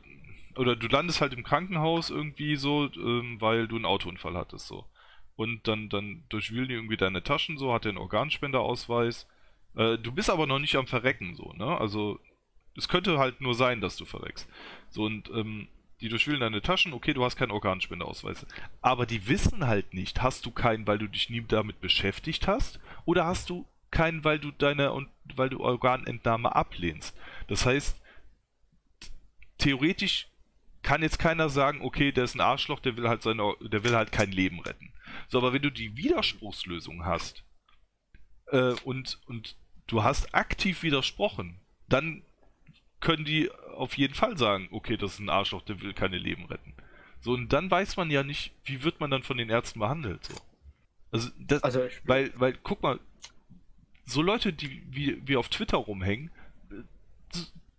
oder du landest halt im Krankenhaus irgendwie so, ähm, weil du einen Autounfall hattest so. Und dann, dann durchwühlen die irgendwie deine Taschen so, hat einen Organspenderausweis. Äh, du bist aber noch nicht am Verrecken so, ne? Also es könnte halt nur sein, dass du verreckst. So und ähm, die durchwühlen deine Taschen, okay, du hast keinen Organspenderausweis. Aber die wissen halt nicht, hast du keinen, weil du dich nie damit beschäftigt hast, oder hast du keinen, weil du deine und weil du Organentnahme ablehnst. Das heißt, theoretisch kann jetzt keiner sagen, okay, der ist ein Arschloch, der will halt seine, der will halt kein Leben retten. So, aber wenn du die Widerspruchslösung hast äh, und, und du hast aktiv widersprochen, dann können die auf jeden Fall sagen, okay, das ist ein Arschloch, der will keine Leben retten. So, und dann weiß man ja nicht, wie wird man dann von den Ärzten behandelt. So. Also, das, also weil, weil, guck mal, so Leute, die wie, wie auf Twitter rumhängen,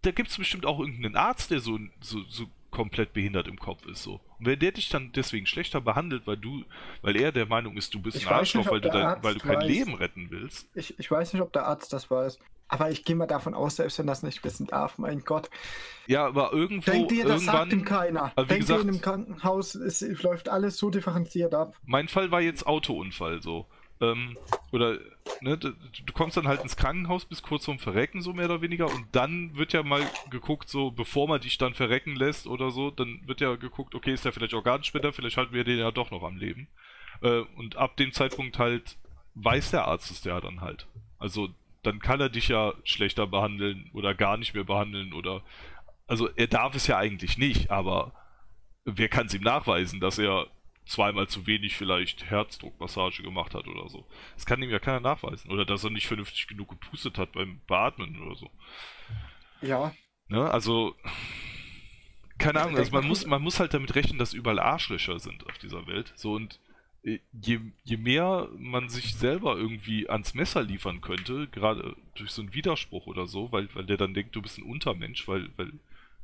da gibt es bestimmt auch irgendeinen Arzt, der so, so, so komplett behindert im Kopf ist. So. Und wenn der dich dann deswegen schlechter behandelt, weil du, weil er der Meinung ist, du bist ich ein Arschloch, weil, du dein, weil du kein weiß. Leben retten willst. Ich, ich weiß nicht, ob der Arzt das weiß. Aber ich gehe mal davon aus, selbst wenn das nicht wissen darf, mein Gott. Ja, aber irgendwo. Denkt ihr, das sagt ihm keiner. Denkt gesagt, ihr, in einem Krankenhaus es läuft alles so differenziert ab. Mein Fall war jetzt Autounfall so. Ähm, oder ne, du, du, kommst dann halt ins Krankenhaus bis kurz vorm Verrecken, so mehr oder weniger, und dann wird ja mal geguckt, so bevor man dich dann verrecken lässt oder so, dann wird ja geguckt, okay, ist der vielleicht Organspender, vielleicht halten wir den ja doch noch am Leben. Äh, und ab dem Zeitpunkt halt weiß der Arzt es ja dann halt. Also dann kann er dich ja schlechter behandeln oder gar nicht mehr behandeln oder. Also er darf es ja eigentlich nicht, aber wer kann es ihm nachweisen, dass er zweimal zu wenig vielleicht Herzdruckmassage gemacht hat oder so. Das kann ihm ja keiner nachweisen. Oder dass er nicht vernünftig genug gepustet hat beim Beatmen oder so. Ja. Ne? Also, keine Ahnung, also man muss, man muss halt damit rechnen, dass überall Arschlöcher sind auf dieser Welt. So und äh, je, je mehr man sich selber irgendwie ans Messer liefern könnte, gerade durch so einen Widerspruch oder so, weil, weil der dann denkt, du bist ein Untermensch, weil, weil,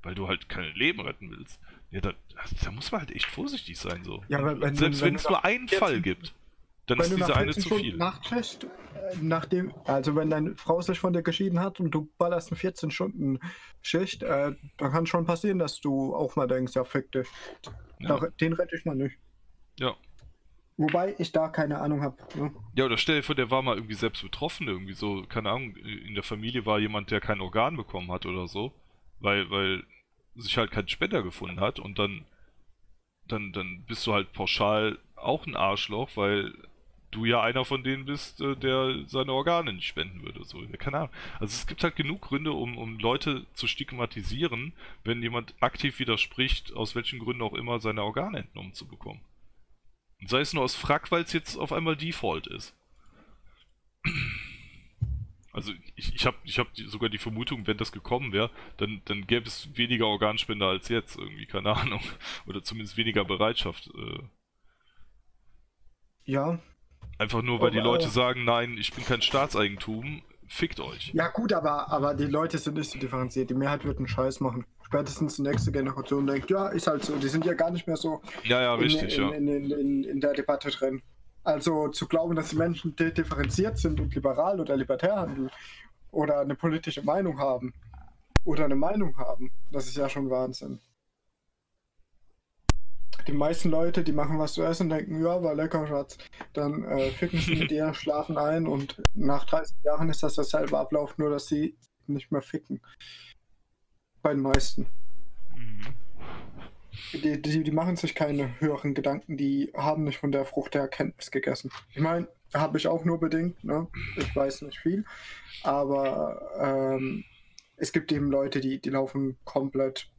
weil du halt kein Leben retten willst, ja, da, da muss man halt echt vorsichtig sein, so. Ja, aber wenn, Selbst wenn, es nur einen Fall gibt, dann ist diese eine zu viel. Nachtschicht, äh, nachdem, also wenn deine Frau sich von dir geschieden hat und du ballerst eine 14-Stunden-Schicht, äh, dann kann schon passieren, dass du auch mal denkst, ja, fick dich. Ja. Den rette ich mal nicht. Ja. Wobei ich da keine Ahnung habe. Ne? Ja, oder stell dir vor, der war mal irgendwie selbst betroffen, irgendwie so, keine Ahnung, in der Familie war jemand, der kein Organ bekommen hat oder so. Weil, weil sich halt kein Spender gefunden hat und dann, dann, dann bist du halt pauschal auch ein Arschloch, weil du ja einer von denen bist, äh, der seine Organe nicht spenden würde. So, keine Ahnung. Also es gibt halt genug Gründe, um, um Leute zu stigmatisieren, wenn jemand aktiv widerspricht, aus welchen Gründen auch immer, seine Organe entnommen zu bekommen. Und sei es nur aus Frack, weil es jetzt auf einmal Default ist. Also ich, ich habe ich hab sogar die Vermutung, wenn das gekommen wäre, dann, dann gäbe es weniger Organspender als jetzt irgendwie, keine Ahnung. Oder zumindest weniger Bereitschaft. Äh. Ja. Einfach nur, weil aber, die Leute äh, sagen, nein, ich bin kein Staatseigentum, fickt euch. Ja gut, aber, aber die Leute sind nicht so differenziert. Die Mehrheit wird einen Scheiß machen. Spätestens die nächste Generation denkt, ja, ist halt so. Die sind ja gar nicht mehr so ja, ja, richtig, in, ja. In, in, in, der Debatte drin. Also zu glauben, dass die Menschen differenziert sind und liberal oder libertär handeln oder eine politische Meinung haben oder eine Meinung haben, das ist ja schon Wahnsinn. Die meisten Leute, die machen was zu essen, denken, ja, war lecker, Schatz. Dann äh, ficken sie mit dir, schlafen ein und nach 30 Jahren ist das derselbe Ablauf, nur dass sie nicht mehr ficken. Bei den meisten. Die, die, die, machen sich keine höheren Gedanken, die haben nicht von der Frucht der Erkenntnis gegessen. Ich meine, habe ich auch nur bedingt, ne? ich weiß nicht viel, aber ähm, es gibt eben Leute, die, die laufen komplett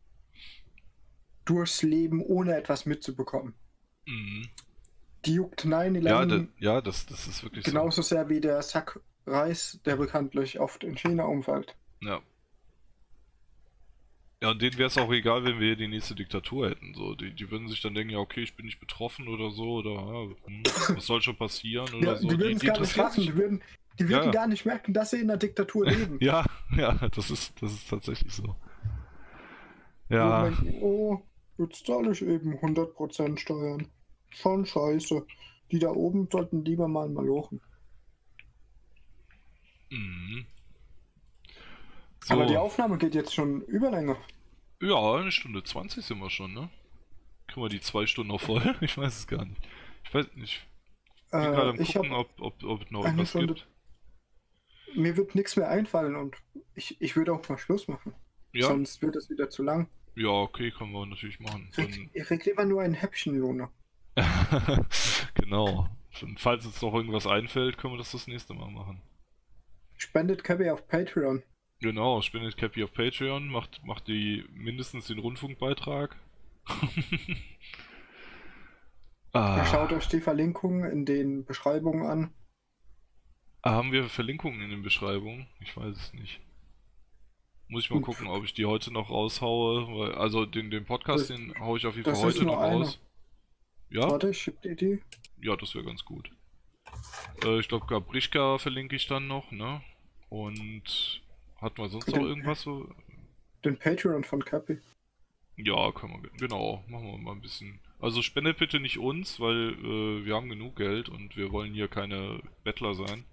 durchs Leben, ohne etwas mitzubekommen. Mhm. Die juckt 9-11 ja, ja, das, das ist wirklich genauso so. sehr wie der Sack Reis, der bekanntlich oft in China umfällt. Ja. Ja, und denen wäre es auch egal, wenn wir hier die nächste Diktatur hätten. So, die, die würden sich dann denken, ja, okay, ich bin nicht betroffen oder so, oder hm, was soll schon passieren oder ja, so. Die würden es gar nicht schaffen, die würden, die würden ja. gar nicht merken, dass sie in der Diktatur leben. ja, ja, das ist, das ist tatsächlich so. Ja. Denken, oh, jetzt zahle ich eben 100% Steuern. Schon scheiße. Die da oben sollten lieber mal malochen. Mhm. So, Aber die Aufnahme geht jetzt schon überlänger. ja, eine Stunde 20 sind wir schon, ne? Kriegen wir die zwei Stunden noch voll? Ich weiß es gar nicht. Ich weiß nicht. Ich bin gerade am Äh, gucken, ob, ob, ob noch irgendwas Stunde- gibt. mir wird nichts mehr einfallen und ich, ich würde auch mal Schluss machen. Ja, Sonst wird es wieder zu lang. ja, okay, können wir natürlich machen. Dann, Ich, ich krieg lieber nur ein Häppchen, Luna. genau. Und falls uns noch irgendwas einfällt, können wir das das nächste Mal machen. Spendet Cabby auf Patreon. Genau, spendet Cappy auf Patreon, macht, macht die mindestens den Rundfunkbeitrag. ah, Schaut euch die Verlinkungen in den Beschreibungen an. haben wir Verlinkungen in den Beschreibungen? Ich weiß es nicht. Muss ich mal gucken, ob ich die heute noch raushaue. Weil, also den, den Podcast, Das- den haue ich auf jeden das Fall heute noch einer. raus. Ja? Warte, ich schick dir die. Ja, das wäre ganz gut. Äh, ich glaube, Gabrischka verlinke ich dann noch, ne? Und hatten wir sonst noch Den- irgendwas so? Den Patreon von Cappy. Ja, kann man, genau, machen wir mal ein bisschen. Also spendet bitte nicht uns, weil äh, wir haben genug Geld und wir wollen hier keine Bettler sein.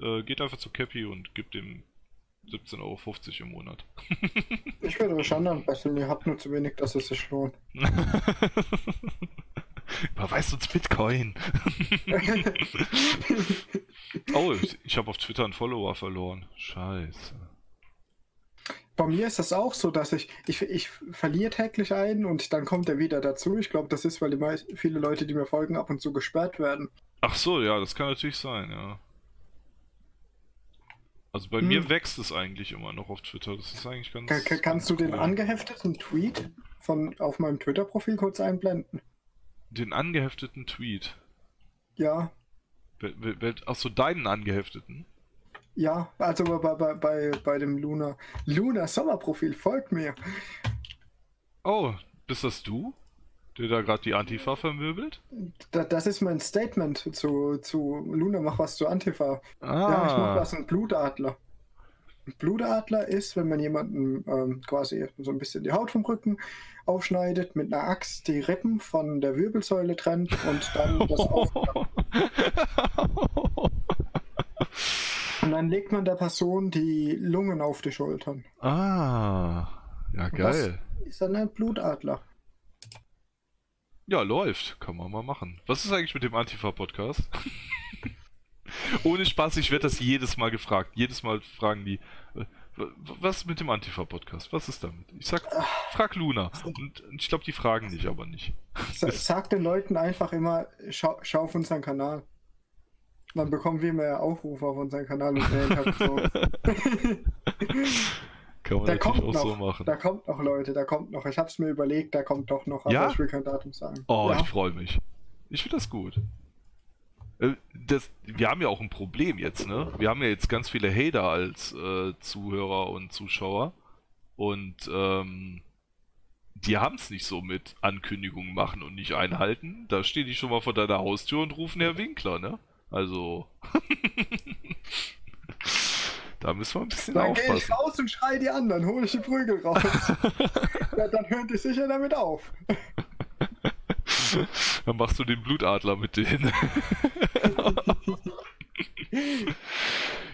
Äh, geht einfach zu Cappy und gibt ihm 17,50 Euro im Monat. Ich würde euch anderen besseln, ihr habt nur zu wenig, dass es sich lohnt. Überweist uns Bitcoin. oh, ich, ich habe auf Twitter einen Follower verloren. Scheiße. Bei mir ist das auch so, dass ich, ich, ich verliere täglich einen und dann kommt er wieder dazu. Ich glaube, das ist, weil die viele Leute, die mir folgen, ab und zu gesperrt werden. Ach so, ja, das kann natürlich sein, ja. Also bei Hm. mir wächst es eigentlich immer noch auf Twitter. Das ist eigentlich ganz. Ka- ka- kannst du ganz den cool. angehefteten Tweet von auf meinem Twitter-Profil kurz einblenden? Den angehefteten Tweet. Ja, Wel- wel- wel- Ach so, deinen angehefteten? Ja, also bei, bei, bei, bei dem Luna. Luna Sommerprofil, folgt mir. Oh, bist das du? Der da gerade die Antifa vermöbelt? Da, das ist mein Statement zu, zu Luna, mach was zu Antifa. Ah, Ja, ich mach was, ein Blutadler. Ein Blutadler ist, wenn man jemanden ähm, quasi so ein bisschen die Haut vom Rücken aufschneidet, mit einer Axt die Rippen von der Wirbelsäule trennt und dann das auf. Und dann legt man der Person die Lungen auf die Schultern. ah, ja, Und geil. Das ist dann ein Blutadler. Ja, läuft. Kann man mal machen. Was ist eigentlich mit dem Antifa-Podcast? Ohne Spaß, ich werde das jedes Mal gefragt. Jedes Mal fragen die, äh, was mit dem Antifa-Podcast? Was ist damit? Ich sag, frag Luna. Und und ich glaube, die fragen dich aber nicht. Sa- Sag den Leuten einfach immer, schau, schau auf unseren Kanal. Dann bekommen wir mehr Aufrufe auf unseren Kanal und mehr Interaktion. Kann man Da kommt auch noch, so machen. da kommt noch, Leute, da kommt noch. Ich hab's mir überlegt, da kommt doch noch, aber Ja? ich will kein Datum sagen. Oh, ja. ich freue mich. Ich finde das gut. Äh, Das, wir haben ja auch ein Problem jetzt, ne? Wir haben ja jetzt ganz viele Hater als äh, Zuhörer und Zuschauer. Und ähm, die haben es nicht so mit Ankündigungen machen und nicht einhalten. Da stehen die schon mal vor deiner Haustür und rufen Herr Winkler, ne? Also. da müssen wir ein bisschen Dann gehe ich aufpassen. raus und schrei die anderen, hole ich die Prügel raus. ja, dann hören die sicher damit auf. Dann machst du den Blutadler mit denen.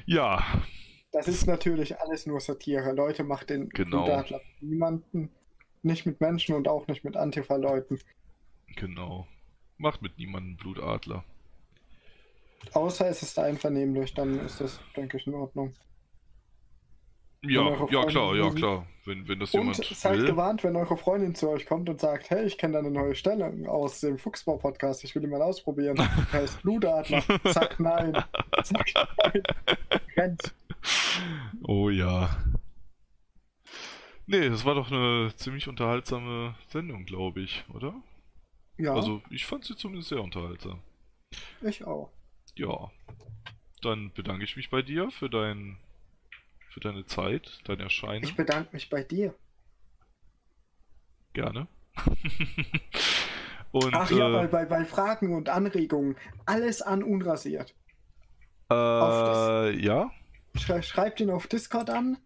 ja, Das ist natürlich alles nur Satire. Leute, macht den Genau. Blutadler mit niemanden. Nicht mit Menschen und auch nicht mit Antifa-Leuten. genau. Macht mit niemandem Blutadler. Außer es ist einvernehmlich, dann ist das, denke ich, in Ordnung. Ja, ja klar, ja klar. Wenn, wenn das Und jemand seid will. gewarnt, wenn eure Freundin zu euch kommt und sagt, hey, ich kenne da eine neue Stelle aus dem Fuchsbau-Podcast, ich will die mal ausprobieren. Er ist Blutadler. Sag nein. Sag nein. Rennt. Oh ja. Nee, das war doch eine ziemlich unterhaltsame Sendung, glaube ich, oder? Ja, Also, ich fand sie zumindest sehr unterhaltsam. ich auch. Ja. Dann bedanke ich mich bei dir für dein für deine Zeit, dein Erscheinen. Ich bedanke mich bei dir. Gerne. Und Ach ja, bei, äh, bei, bei Fragen und Anregungen, alles an unrasiert. äh, ja, Schrei, schreibt ihn auf Discord an.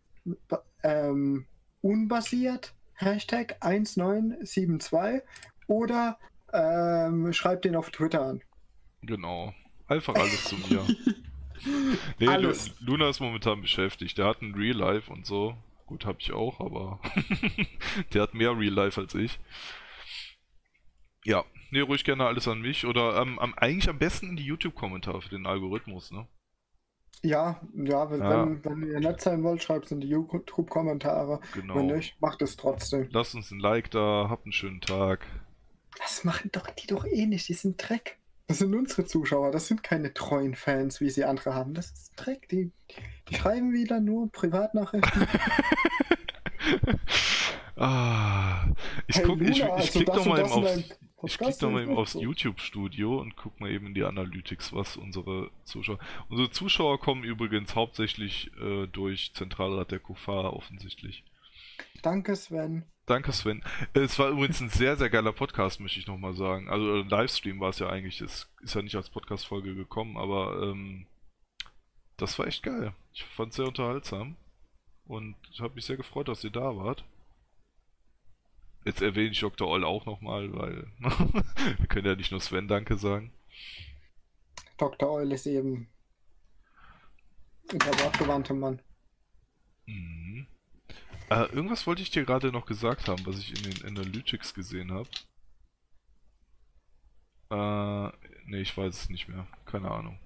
Ähm, unbasiert, Hashtag 1972 oder ähm, schreibt ihn auf Twitter an. genau. Einfach alles zu mir. Nee, Alles. Lu Luna ist momentan beschäftigt. Der hat ein Real Life und so. Gut, habe ich auch, aber der hat mehr Real Life als ich. Ja, nee, ruhig gerne alles an mich oder ähm, am, eigentlich am besten in die YouTube-Kommentare für den Algorithmus, ne? Ja, ja, wenn, Ja. Wenn, wenn ihr nett sein wollt, schreibt es in die YouTube-Kommentare. Genau. Wenn nicht, macht es trotzdem. Lasst uns ein Like da, habt einen schönen Tag. Das machen doch die doch eh nicht, die sind Dreck. Das sind unsere Zuschauer, das sind keine treuen Fans, wie sie andere haben. Das ist Dreck, die, die schreiben wieder nur Privatnachrichten. Ah, ich Hey, guck, Luna, ich also klick doch mal eben aufs, ich klick doch mal eben aufs. YouTube-Studio und guck mal eben in die Analytics, was unsere Zuschauer. Unsere Zuschauer kommen übrigens hauptsächlich äh, durch Zentralrat der Kufa offensichtlich. Danke, Sven. Danke, Sven. Äh, Es war übrigens ein sehr, sehr geiler Podcast, möchte ich nochmal sagen. Also äh, Livestream war es ja eigentlich. Es ist ja nicht als Podcast-Folge gekommen, aber ähm, das war echt geil. Ich fand es sehr unterhaltsam. Und habe mich sehr gefreut, dass ihr da wart. Jetzt erwähne ich Dr. Oll auch nochmal, weil wir können ja nicht nur Sven Danke sagen. Dr. Eul ist eben der wortgewandte Mann. Mhm. Äh, irgendwas wollte ich dir gerade noch gesagt haben, was ich in den Analytics gesehen habe. Äh, nee, ich weiß es nicht mehr. Keine Ahnung.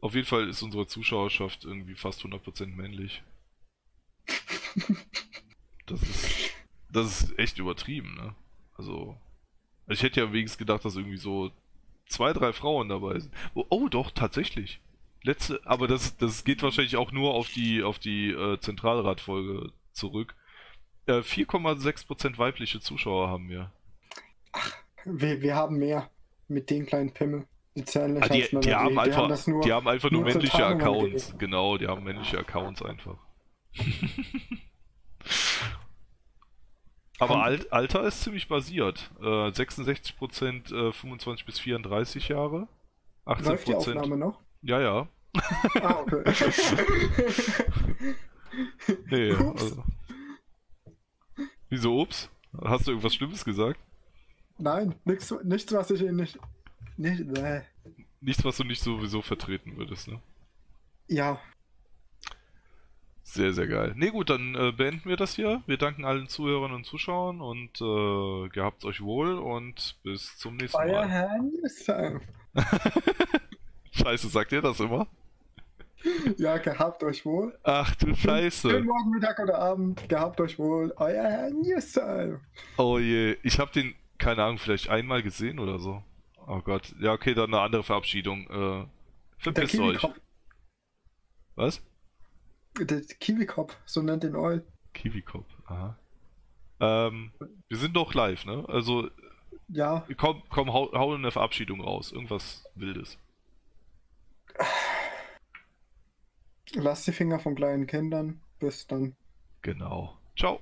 Auf jeden Fall ist unsere Zuschauerschaft irgendwie fast 100% männlich. Das ist, das ist echt übertrieben, ne? Also, ich hätte ja wenigstens gedacht, dass irgendwie so zwei, drei Frauen dabei sind. Oh, oh doch, tatsächlich. Letzte, aber das, das geht wahrscheinlich auch nur auf die, auf die äh, Zentralratfolge zurück. Äh, 4,6% weibliche Zuschauer haben wir. Wir, wir haben mehr mit den kleinen Pimmel. Die zählen Ah, die, Männer. die, haben die, einfach, haben nur. die haben einfach nur nur männliche Accounts. Genau, die haben männliche Accounts einfach. Aber Alt, Alter ist ziemlich basiert. Äh, 66% äh, 25 bis 34 Jahre. Läuft die 18%. Aufnahme noch? Ja, ja. Ah, okay. Nee, Ups. also. Wieso ups? Hast du irgendwas Schlimmes gesagt? Nein, nichts, nichts, was ich nicht. nicht äh, Nichts, was du nicht sowieso vertreten würdest, ne? ja, Sehr, sehr geil. Ne, gut, dann äh, beenden wir das hier. Wir danken allen Zuhörern und Zuschauern und äh, gehabt euch wohl und bis zum nächsten euer Mal. Herr Newstime. Scheiße, sagt ihr das immer? Ja, gehabt euch wohl. Ach du Schönen Scheiße. Morgen, Mittag oder Abend. Gehabt euch wohl. Euer Herr Newstime. Oh je, ich habe den, keine Ahnung, vielleicht einmal gesehen oder so. Oh Gott. Ja, okay, dann eine andere Verabschiedung. Äh, Der verpisst euch. Was? Der Kiwi-Kopf, so nennt den Eul. Kiwi-Kopf, aha. Ähm, wir sind doch live, ne? Also, Ja, komm, komm, hau, hau eine Verabschiedung raus. Irgendwas Wildes. Lasst die Finger von kleinen Kindern. Bis dann. Genau. Ciao.